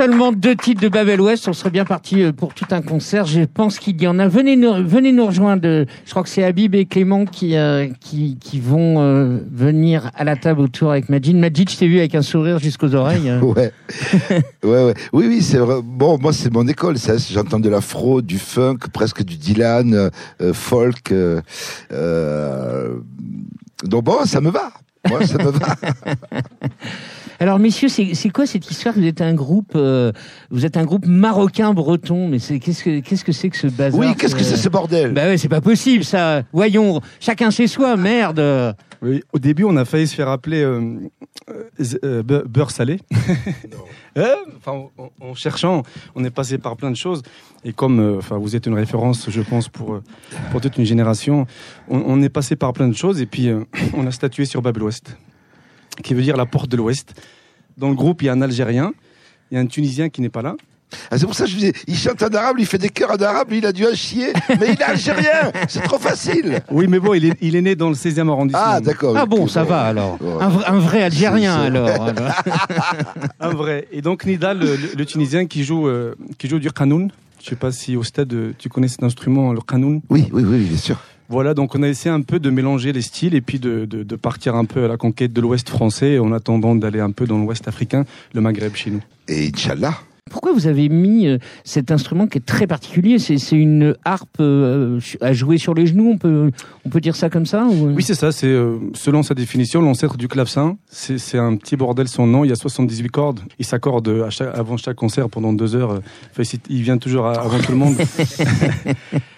Seulement deux titres de Babel West, on serait bien parti euh, pour tout un concert. Je pense qu'il y en a. Venez nous, venez nous rejoindre. Je crois que c'est Habib et Clément qui, euh, qui, qui vont euh, venir à la table autour avec Majid. Majid, je t'ai vu avec un sourire jusqu'aux oreilles. Ouais. ouais, ouais. Oui, oui, c'est vrai. Bon, moi, c'est mon école. Ça, j'entends de l'afro, du funk, presque du Dylan, euh, folk. donc bon, ça me va. Moi, ça me va. Alors, messieurs, c'est quoi cette histoire? Vous êtes un groupe, euh, vous êtes un groupe marocain breton, mais c'est qu'est-ce que qu'est-ce que c'est que ce bazar? Oui, qu'est-ce que c'est ce bordel? Bah ouais, c'est pas possible ça. Voyons, chacun chez soi, merde. Oui, au début, on a failli se faire appeler euh, euh, euh, beurre salé. Euh, enfin, en, en cherchant, on est passé par plein de choses. Et comme, euh, enfin, vous êtes une référence, je pense, pour euh, pour toute une génération, on, on est passé par plein de choses. Et puis, euh, on a statué sur Babel Ouest, qui veut dire la porte de l'Ouest. Dans le groupe, il y a un Algérien, il y a un Tunisien qui n'est pas là. Ah, c'est pour ça que je disais, il chante en arabe, il fait des chœurs en arabe, il a dû chier, mais il est algérien, c'est trop facile. Oui, mais bon, il est, il est né dans le 16e arrondissement. Ah, d'accord. Ah bon, ça va alors. Un, vrai- un vrai Algérien alors. alors. Un vrai. Et donc Nidal, le, le Tunisien qui joue, euh, qui joue du qanoun. Je sais pas si au stade tu connais cet instrument, le qanoun. Oui, oui, oui, bien sûr. Voilà, donc on a essayé un peu de mélanger les styles et puis de, partir un peu à la conquête de l'Ouest français en attendant d'aller un peu dans l'Ouest africain, le Maghreb chez nous. Et Inch'Allah. Pourquoi vous avez mis euh, cet instrument qui est très particulier? C'est c'est une harpe euh, à jouer sur les genoux, on peut, on peut dire ça comme ça ou... Oui, c'est ça, c'est euh, selon sa définition, l'ancêtre du clavecin. C'est c'est un petit bordel son nom, il y a 78 cordes. Il s'accorde avant chaque concert pendant deux heures. euh, Enfin, il vient toujours avant tout le monde.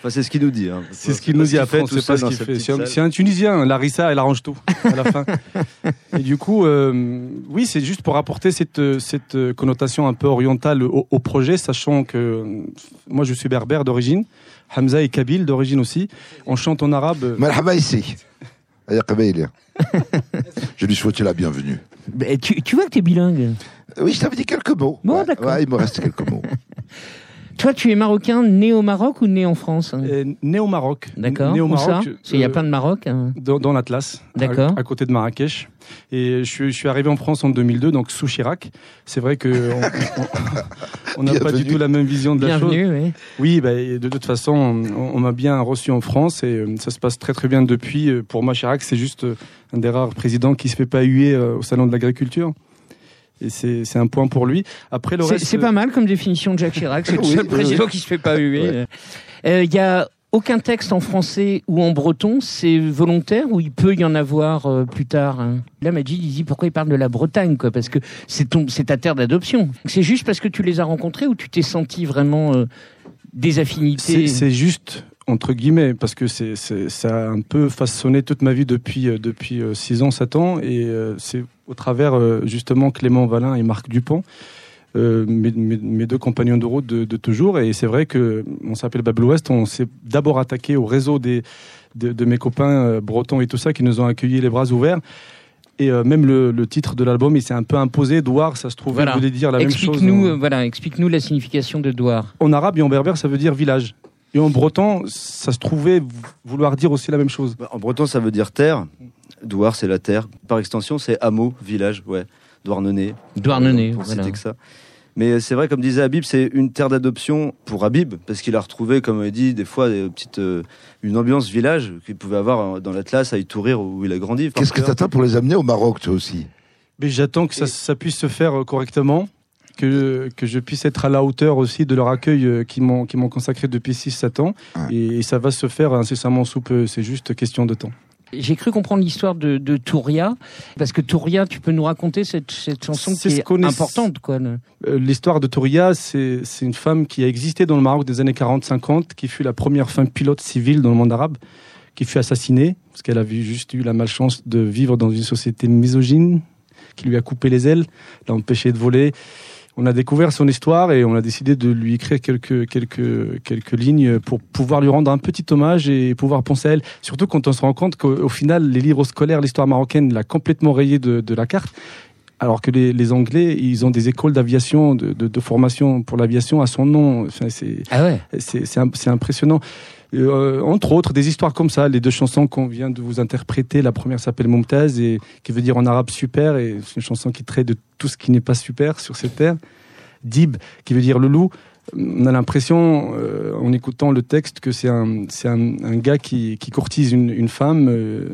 Enfin, c'est ce qu'il nous dit. Hein. C'est ce qu'il nous dit après, ce qu'il fait. C'est un, Tunisien, Larissa, elle arrange tout à la fin. Et du coup, euh, oui, c'est juste pour apporter cette, euh, cette euh, connotation un peu orientale au, au projet, sachant que euh, moi je suis berbère d'origine, Hamza est kabyle d'origine aussi. On chante en arabe. Marhaba ici. Qabaïli. Je lui souhaite la bienvenue. Tu, tu vois que tu es bilingue. Oui, je t'avais dit quelques mots. Bon, ouais, il me reste quelques mots. Toi, tu es marocain, né au Maroc ou né en France euh, né au Maroc. D'accord. Né au Où ça Maroc. Qu'il y a euh, plein de Maroc. hein. dans, dans l'Atlas, D'accord. à, à côté de Marrakech. Et je suis, je suis arrivé en France en 2002, donc sous Chirac. C'est vrai que on- on- on n'a pas du tout la même vision de la chose. Bienvenue, oui. Oui, bah, de toute façon, on, on m'a bien reçu en France et euh, ça se passe très très bien depuis. Pour moi, Chirac, c'est juste un des rares présidents qui se fait pas huer au salon de l'agriculture. Et c'est c'est un point pour lui. Après le C'est reste, c'est pas mal comme définition de Jacques Chirac. C'est le Oui, seul oui, président qui se fait pas huer. Ouais. Euh, Il y a aucun texte en français ou en breton, c'est volontaire ou il peut y en avoir euh, plus tard hein? Là, Majid, il dit pourquoi il parle de la Bretagne, quoi Parce que c'est ta terre d'adoption. C'est juste parce que tu les as rencontrés ou tu t'es senti vraiment euh, des affinités? C'est juste entre guillemets parce que c'est ça a un peu façonné toute ma vie depuis euh, depuis 6 ans 7 ans et euh, c'est au travers euh, justement Clément Valin et Marc Dupont euh, mes, mes- mes deux compagnons de route de, de toujours et c'est vrai que on s'appelle Babel Ouest on s'est d'abord attaqué au réseau des de, de mes copains euh, bretons et tout ça qui nous ont accueillis les bras ouverts et euh, même le, le titre de l'album il s'est un peu imposé Douar ça se trouvait Voilà. voulait dire la même chose en- euh, voilà, explique-nous la signification de Douar. en arabe et en berbère, ça veut dire village. Et en breton, ça se trouvait vou- vouloir dire aussi la même chose. Bah, En breton, ça veut dire terre. Douar, c'est la terre. Par extension, c'est hameau, village, ouais. Douarnenez. Douarnenez, Pour voilà. citer que ça. Mais c'est vrai, comme disait Habib, c'est une terre d'adoption pour Habib, parce qu'il a retrouvé, comme il dit, des fois, des petites, euh, une ambiance village qu'il pouvait avoir dans l'Atlas à Itourir où il a grandi. Qu'est-ce que cœur. t'attends pour les amener au Maroc, toi aussi? Mais j'attends que ça, ça puisse se faire euh, correctement, que, que je puisse être à la hauteur aussi de leur accueil euh, qu'ils m'ont qu'ils m'ont consacré depuis 6-7 ans. Ouais. Et, ça va se faire incessamment sous peu, c'est juste question de temps. J'ai cru comprendre l'histoire de, de Touria, parce que Touria, tu peux nous raconter cette, cette chanson qui ce est importante, quoi. Euh, L'histoire de Touria, c'est c'est une femme qui a existé dans le Maroc des années 40-50, qui fut la première femme pilote civile dans le monde arabe, qui fut assassinée, parce qu'elle avait juste eu la malchance de vivre dans une société misogyne, qui lui a coupé les ailes, l'a empêché de voler. On a découvert son histoire et on a décidé de lui écrire quelques, quelques, quelques lignes pour pouvoir lui rendre un petit hommage et pouvoir penser à elle. Surtout quand on se rend compte qu'au au final, les livres scolaires, l'histoire marocaine l'a complètement rayé de la carte. Alors que les, les Anglais, ils ont des écoles d'aviation, de, de, de formation pour l'aviation à son nom. Enfin, c'est Ah ouais impressionnant. Euh, entre autres, des histoires comme ça, les deux chansons qu'on vient de vous interpréter. La première s'appelle Mumtaz et qui veut dire en arabe super et c'est une chanson qui traite de tout ce qui n'est pas super sur cette terre. Dib, qui veut dire le loup. On a l'impression, euh, en écoutant le texte, que c'est un, c'est un, un gars qui, qui courtise une, une femme, euh,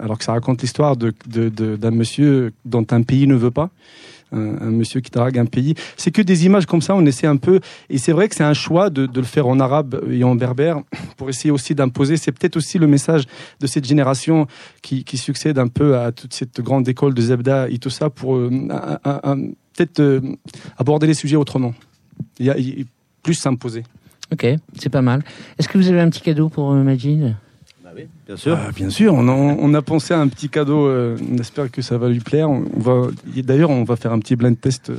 alors que ça raconte l'histoire de, de, de- d'un monsieur dont un pays ne veut pas. Un, un monsieur qui drague un pays. C'est que des images comme ça, on essaie un peu. Et c'est vrai que c'est un choix de, de le faire en arabe et en berbère pour essayer aussi d'imposer. C'est peut-être aussi le message de cette génération qui, qui succède un peu à toute cette grande école de Zebda et tout ça pour euh, peut-être euh, aborder les sujets autrement. Il y a, plus s'imposer. Ok, c'est pas mal. Est-ce que vous avez un petit cadeau pour euh, Majid? Bien sûr. Ah, bien sûr, on a, on a pensé à un petit cadeau. euh, on espère que ça va lui plaire. On va, d'ailleurs, on va faire un petit blind test. euh,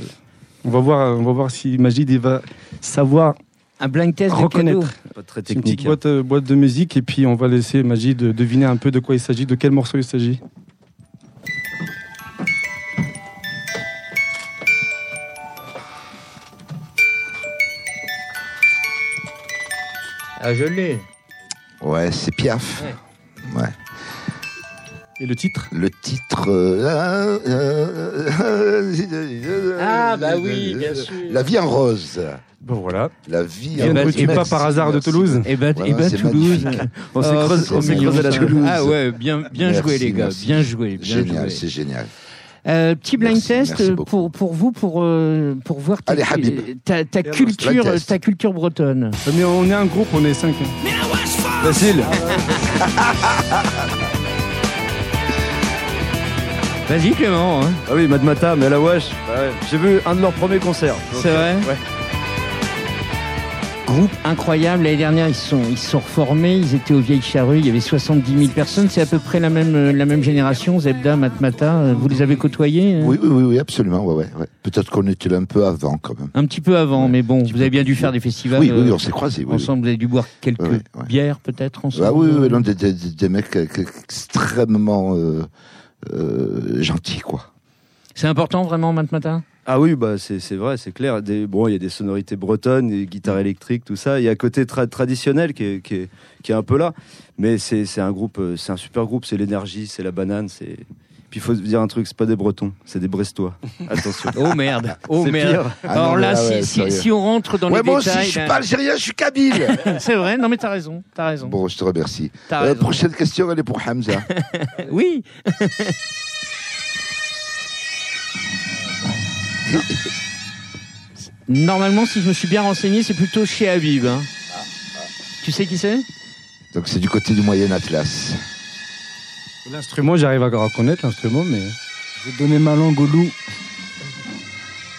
On va voir, on va voir si Majid il va savoir Un blind test de reconnaître. cadeau Pas très C'est une petite technique. hein. boîte, boîte de musique et puis on va laisser Majid deviner un peu de quoi il s'agit, de quel morceau il s'agit. Ah, je l'ai. Ouais, c'est Piaf. Ouais. Et le titre? Le titre. euh, euh, euh, Ah, bah la- oui, bien sûr. La vie en rose. Bon voilà. La vie Et en ne rose. veux-tu pas par hasard de. Toulouse ben, eh ben, c'est Toulouse. magnifique. On s'est Oh, creusé, s'est creusé la ça. Toulouse. Ah ouais, bien, bien Merci, joué les gars, merci. bien joué, bien Génial, c'est génial. Euh, petit blind Merci, test merci euh, pour pour vous pour euh, pour voir ta, Allez, ta, culture ta culture bretonne. Mais on est un groupe, on est cinq. Facile. Vas-y Clément. hein. Ah oui, Madmata, mais à la Wash. bah ouais. J'ai vu un de leurs premiers concerts. C'est vrai Ouais. Groupe incroyable. L'année dernière, ils sont, ils sont reformés. Ils étaient aux Vieilles Charrues. Il y avait 70 000 personnes. C'est à peu près la même, la même génération. Zebda, Matmata. Vous les avez côtoyés Oui, oui, oui, oui, absolument. Ouais, ouais, ouais. Peut-être qu'on était là un peu avant, quand même. Un petit peu avant, mais bon, vous avez bien dû faire des festivals Oui, oui, euh, on s'est croisés. Oui, ensemble. Vous avez dû boire quelques bières peut-être ensemble. Ah oui, oui, non, des, des, des mecs extrêmement euh, euh, gentils, quoi. C'est important vraiment Matmata? Ah oui, bah c'est c'est vrai, c'est clair. Des, bon, il y a des sonorités bretonnes, des guitares électriques, tout ça. Il y a un côté tra- traditionnel qui est, qui, est, qui est un peu là. Mais c'est c'est un groupe, euh, c'est un super groupe. C'est l'énergie, c'est la banane. C'est puis il faut se dire un truc, c'est pas des Bretons, c'est des Brestois. Attention. Oh merde, oh merde. pire. Ah Alors non, là, là, si, ouais, si, si on rentre dans ouais, les moi aussi, détails, je suis pas algérien, je suis kabyle. c'est vrai. Non mais t'as raison, t'as raison. bon, je te remercie. Euh, prochaine question, elle est pour Hamza. Oui. Normalement, si je me suis bien renseigné, c'est plutôt chez Habib. hein. Tu sais qui c'est? Donc, c'est du côté du Moyen Atlas. L'instrument, j'arrive à reconnaître l'instrument, mais je vais donner ma langue au loup.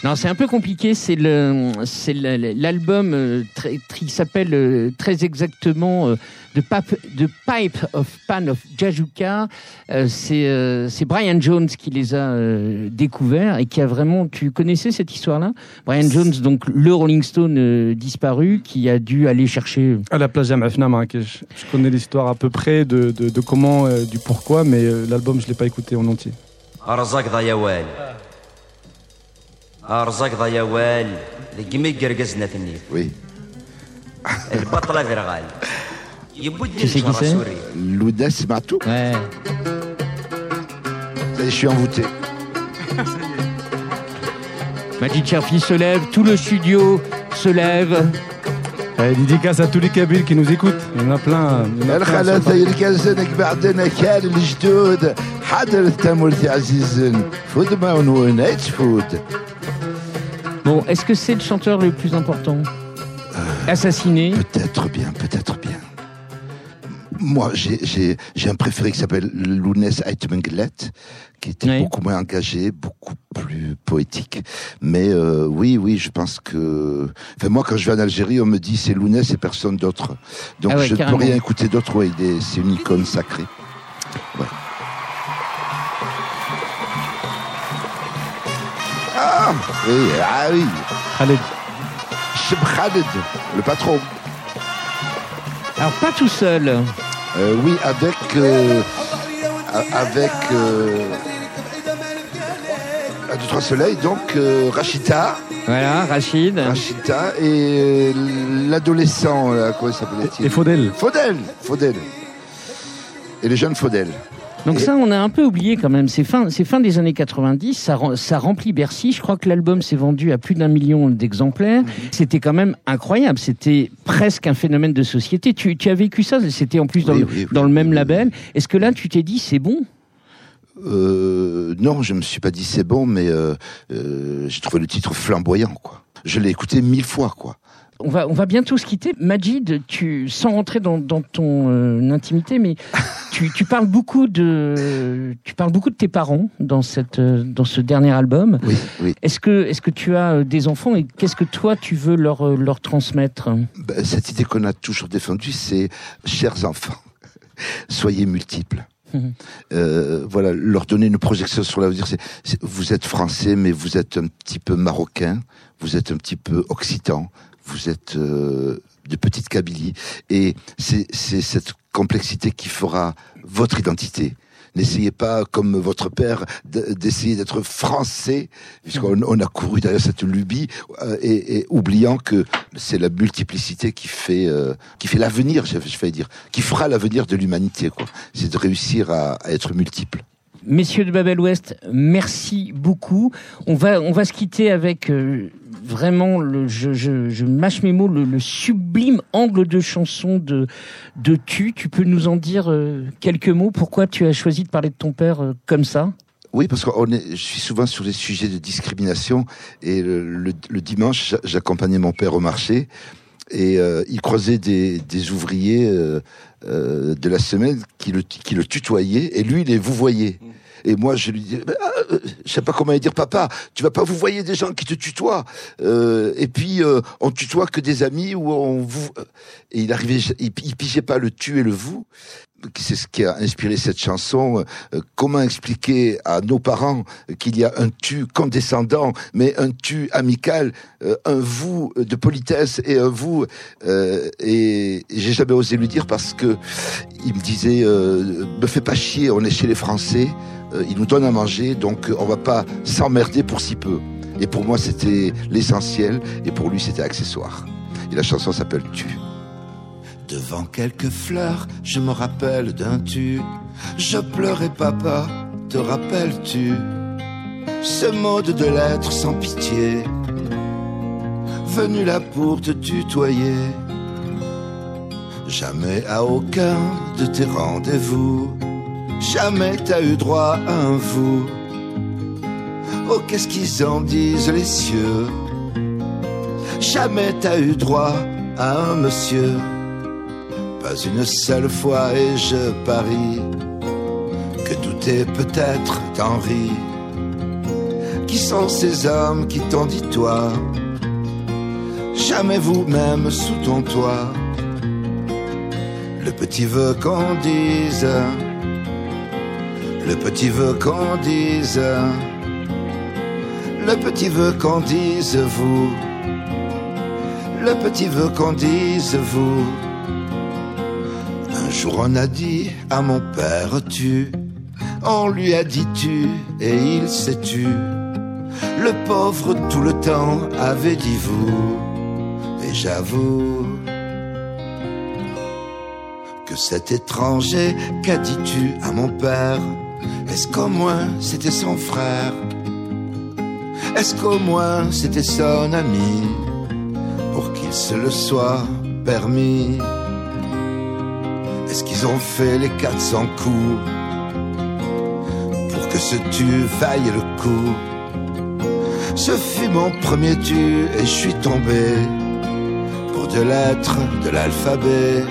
Non, c'est un peu compliqué. C'est le, c'est l'album euh, très- qui s'appelle euh, très exactement euh, The, Pap- The Pipe of Pan of Jajuka. Euh, c'est, euh, c'est Brian Jones qui les a euh, découverts et qui a vraiment. Tu connaissais cette histoire-là? Brian Jones, donc le Rolling Stone euh, disparu, qui a dû aller chercher. À la plage Jamafna Marrakech. Je connais l'histoire à peu près de, de, de comment, du pourquoi, mais euh, l'album, je l'ai pas écouté en entier. أرزاق ضيا والي أرزاق ضيا والي لقمي قرقزنا ثني Oui. البطلة فرغال يبدي Tu sais qui c'est سوري Loudès Matou. Ouais. Ça y est, je suis envoûté. Majid Cherfi se lève, tout le studio se lève. Allez, dédicace à tous les Kabyles qui nous écoutent. Il y en a plein. il y en a plein sur الخلاثة Paris. يركزنك بعدنا كان الجدود حضر التمولتي عزيز فود ما ونونيت فود Bon, est-ce que c'est le chanteur le plus important Euh, Assassiné. Peut-être bien, peut-être bien. Moi, j'ai- un préféré qui s'appelle Lounès Aitmenglet, qui était Oui. beaucoup moins engagé, beaucoup plus poétique. Mais euh, oui, oui, je pense que... Enfin, moi, quand je vais en Algérie, on me dit c'est Lounès et personne d'autre. Donc Ah ouais, je ne peux rien écouter d'autre. Ouais, c'est une icône sacrée. Ouais. Ah oui, ah oui. Cheb Khaled, le patron. Alors pas tout seul. Euh, oui, avec euh, avec euh, un, deux, trois soleils, donc euh, Rachita, Voilà, Rachid. Rachita et euh, l'adolescent, comment il s'appelait-il? Et Faudel. Faudel, Faudel. Et le jeune Faudel. Donc ça, on a un peu oublié quand même. C'est fin, c'est fin des années 90. Ça, rem- ça remplit Bercy. Je crois que l'album s'est vendu à plus d'un million d'exemplaires. C'était quand même incroyable. C'était presque un phénomène de société. Tu, tu as vécu ça? C'était en plus dans, Oui, le, oui, oui, dans le même label. Est-ce que là, tu t'es dit, c'est bon? Euh, non, je me suis pas dit c'est bon, mais euh, euh, j'ai trouvé le titre flamboyant, quoi. Je l'ai écouté mille fois, quoi. On va, on va bientôt se quitter. Majid, tu, sans rentrer dans, dans ton euh, intimité, mais tu, tu parles beaucoup de, tu parles beaucoup de tes parents dans cette, euh, dans ce dernier album. Oui, oui. Est-ce que, est-ce que tu as euh, des enfants et qu'est-ce que toi tu veux leur, leur transmettre? Ben, cette idée qu'on a toujours défendue, c'est chers enfants, soyez multiples. Mhm. Euh, voilà, leur donner une projection sur l'avenir. Vous êtes français, mais vous êtes un petit peu marocain, vous êtes un petit peu occitan, vous êtes euh, de petite Kabylie, et c'est, cette complexité qui fera votre identité. N'essayez pas, comme votre père, d'essayer d'être français, puisqu'on on a couru derrière cette lubie, euh, et, oubliant que c'est la multiplicité qui fait euh, fait l'avenir, je, je vais dire, qui fera l'avenir de l'humanité. quoi. C'est de réussir à, être multiple. Messieurs de Babel Ouest, merci beaucoup. On va, on va se quitter avec vraiment, le, je, je, je mâche mes mots, le, le sublime angle de chanson de, de Tu. Tu peux nous en dire euh, quelques mots? Pourquoi tu as choisi de parler de ton père euh, comme ça? Oui, parce que on est, je suis souvent sur les sujets de discrimination et le, le- le dimanche, j'a- j'accompagnais mon père au marché et euh, il croisait des, des ouvriers euh, euh, de la semaine qui le, qui le tutoyaient et lui, il les vous voyait. Et moi, je lui disais, Ah, euh, je sais pas comment dire, papa, tu vas pas vous voyer des gens qui te tutoient. Euh, et puis, euh, on tutoie que des amis ou on vous. Et il arrivait, il, il pigeait pas le tu et le vous. C'est ce qui a inspiré cette chanson. Euh, comment expliquer à nos parents qu'il y a un tu condescendant, mais un tu amical, euh, un vous de politesse et un vous. euh, et j'ai jamais osé lui dire parce que il me disait, me fais pas chier, on est chez les Français, ils nous donnent à manger, donc on va pas s'emmerder pour si peu. Et pour moi, c'était l'essentiel, et pour lui, c'était accessoire. Et la chanson s'appelle Tu. Devant quelques fleurs, je me rappelle d'un tu. Je pleurais papa, te rappelles-tu Ce mot de lettres sans pitié, venu là pour te tutoyer? Jamais à aucun de tes rendez-vous, jamais t'as eu droit à un vous. Oh, qu'est-ce qu'ils en disent les cieux? Jamais t'as eu droit à un monsieur. Pas une seule fois et je parie que tout est peut-être Henri. Qui sont ces hommes qui t'ont dit toi? Jamais vous-même sous ton toit. Le petit veut qu'on dise, le petit veut qu'on dise, le petit veut qu'on dise vous, le petit veut qu'on dise vous. Jour on a dit à mon père tu, on lui a dit tu et il s'est tu. Le pauvre tout le temps avait dit vous, et j'avoue que cet étranger qu'a dit tu à mon père, est-ce qu'au moins c'était son frère? Est-ce qu'au moins c'était son ami pour qu'il se le soit permis? Est-ce qu'ils ont fait les 400 coups pour que ce tu vaille le coup? Ce fut mon premier tu et je suis tombé pour deux lettres de l'alphabet.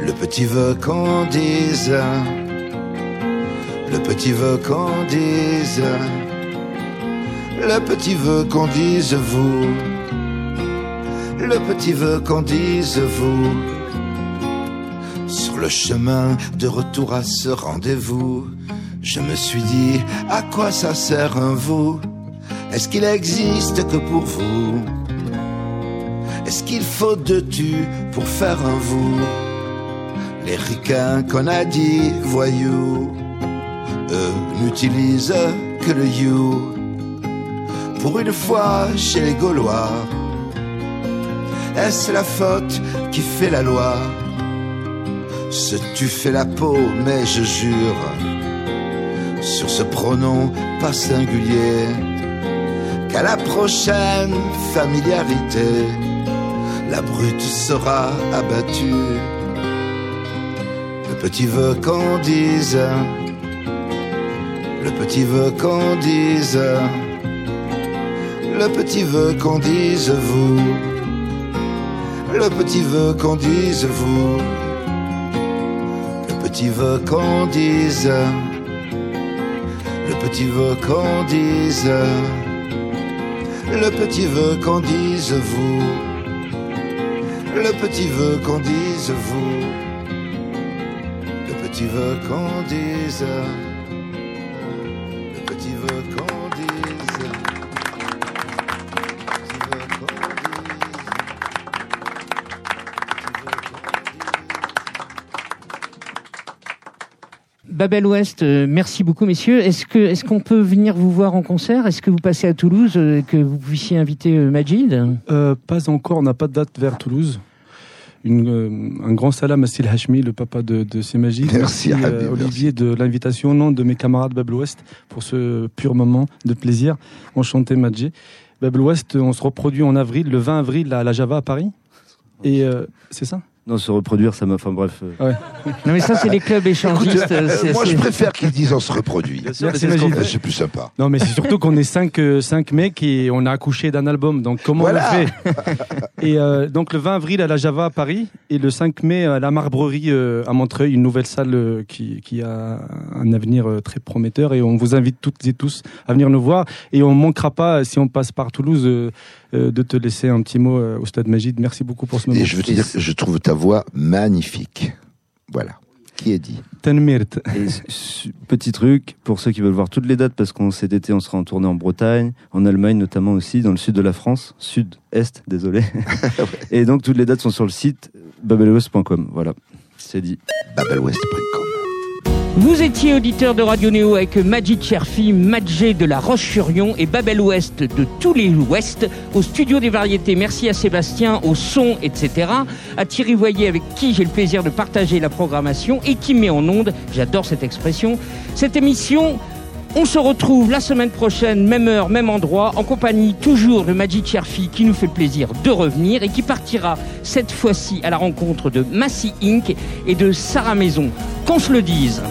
Le petit veut qu'on dise, le petit veut qu'on dise, le petit veut qu'on dise vous, le petit veut qu'on dise vous. Le chemin de retour à ce rendez-vous, je me suis dit, à quoi ça sert un vous? Est-ce qu'il existe que pour vous? Est-ce qu'il faut deux tu pour faire un vous? Les ricains qu'on a dit voyous, eux n'utilisent que le you. Pour une fois chez les Gaulois, est-ce la faute qui fait la loi? Se tu fais la peau, mais je jure sur ce pronom pas singulier qu'à la prochaine familiarité, la brute sera abattue. Le petit veut qu'on dise, le petit veut qu'on dise, le petit veut qu'on dise vous, le petit veut qu'on dise vous, petit veut qu'on dise, le petit veut qu'on dise, le petit veut qu'on dise vous, le petit veut qu'on dise vous, le petit veut qu'on dise. Babel Ouest, euh, merci beaucoup messieurs. Est-ce que est-ce qu'on peut venir vous voir en concert? Est-ce que vous passez à Toulouse euh, et que vous puissiez inviter euh, Majid? Euh, pas encore, on n'a pas de date vers Toulouse. Une, euh, un grand salam à Sil Hashmi, le papa de, de Sémagid. Merci, Habib, merci. Olivier de l'invitation au nom de mes camarades Babel Ouest pour ce pur moment de plaisir. Enchanté Madji. Babel Ouest, on se reproduit en avril, le 20 avril à la Java à Paris. Et euh, c'est ça? Non, se reproduire, ça m'a. Enfin bref. euh, Non mais ça c'est les clubs échangistes. Euh, c'est- moi, je c'est- préfère qu'ils disent on se reproduit. sûr, Merci, mais c'est ce qu'on fait. C'est plus sympa. Non, mais c'est surtout qu'on est cinq, euh, cinq mecs et on a accouché d'un album. Donc comment Voilà. on le fait Et euh, donc le 20 avril à la Java à Paris et le 5 mai à la Marbrerie euh, à Montreuil, une nouvelle salle euh, qui, qui a un avenir euh, très prometteur. Et on vous invite toutes et tous à venir nous voir. Et on manquera pas, si on passe par Toulouse, euh, de te laisser un petit mot euh, au Stade Magide. Merci beaucoup pour ce moment. Et je veux te dire je trouve ta voix magnifique. Voilà. Qui est dit? S- petit truc pour ceux qui veulent voir toutes les dates parce qu'on cet été on sera en tournée en Bretagne, en Allemagne notamment aussi, dans le sud de la France, sud-est, désolé. Et donc toutes les dates sont sur le site babelwest.com. Voilà, c'est dit. babelwest.com. Vous étiez auditeur de Radio Néo avec Majid Cherfi, Madjé de la Roche-sur-Yon et Babel Ouest de tous les Ouest au studio des variétés. Merci à Sébastien, au son, etc. À Thierry Voyer avec qui j'ai le plaisir de partager la programmation et qui met en onde, j'adore cette expression, cette émission. On se retrouve la semaine prochaine, même heure, même endroit, en compagnie toujours de Majid Cherfi qui nous fait plaisir de revenir et qui partira cette fois-ci à la rencontre de Massy Inc. et de Sarah Maison. Qu'on se le dise.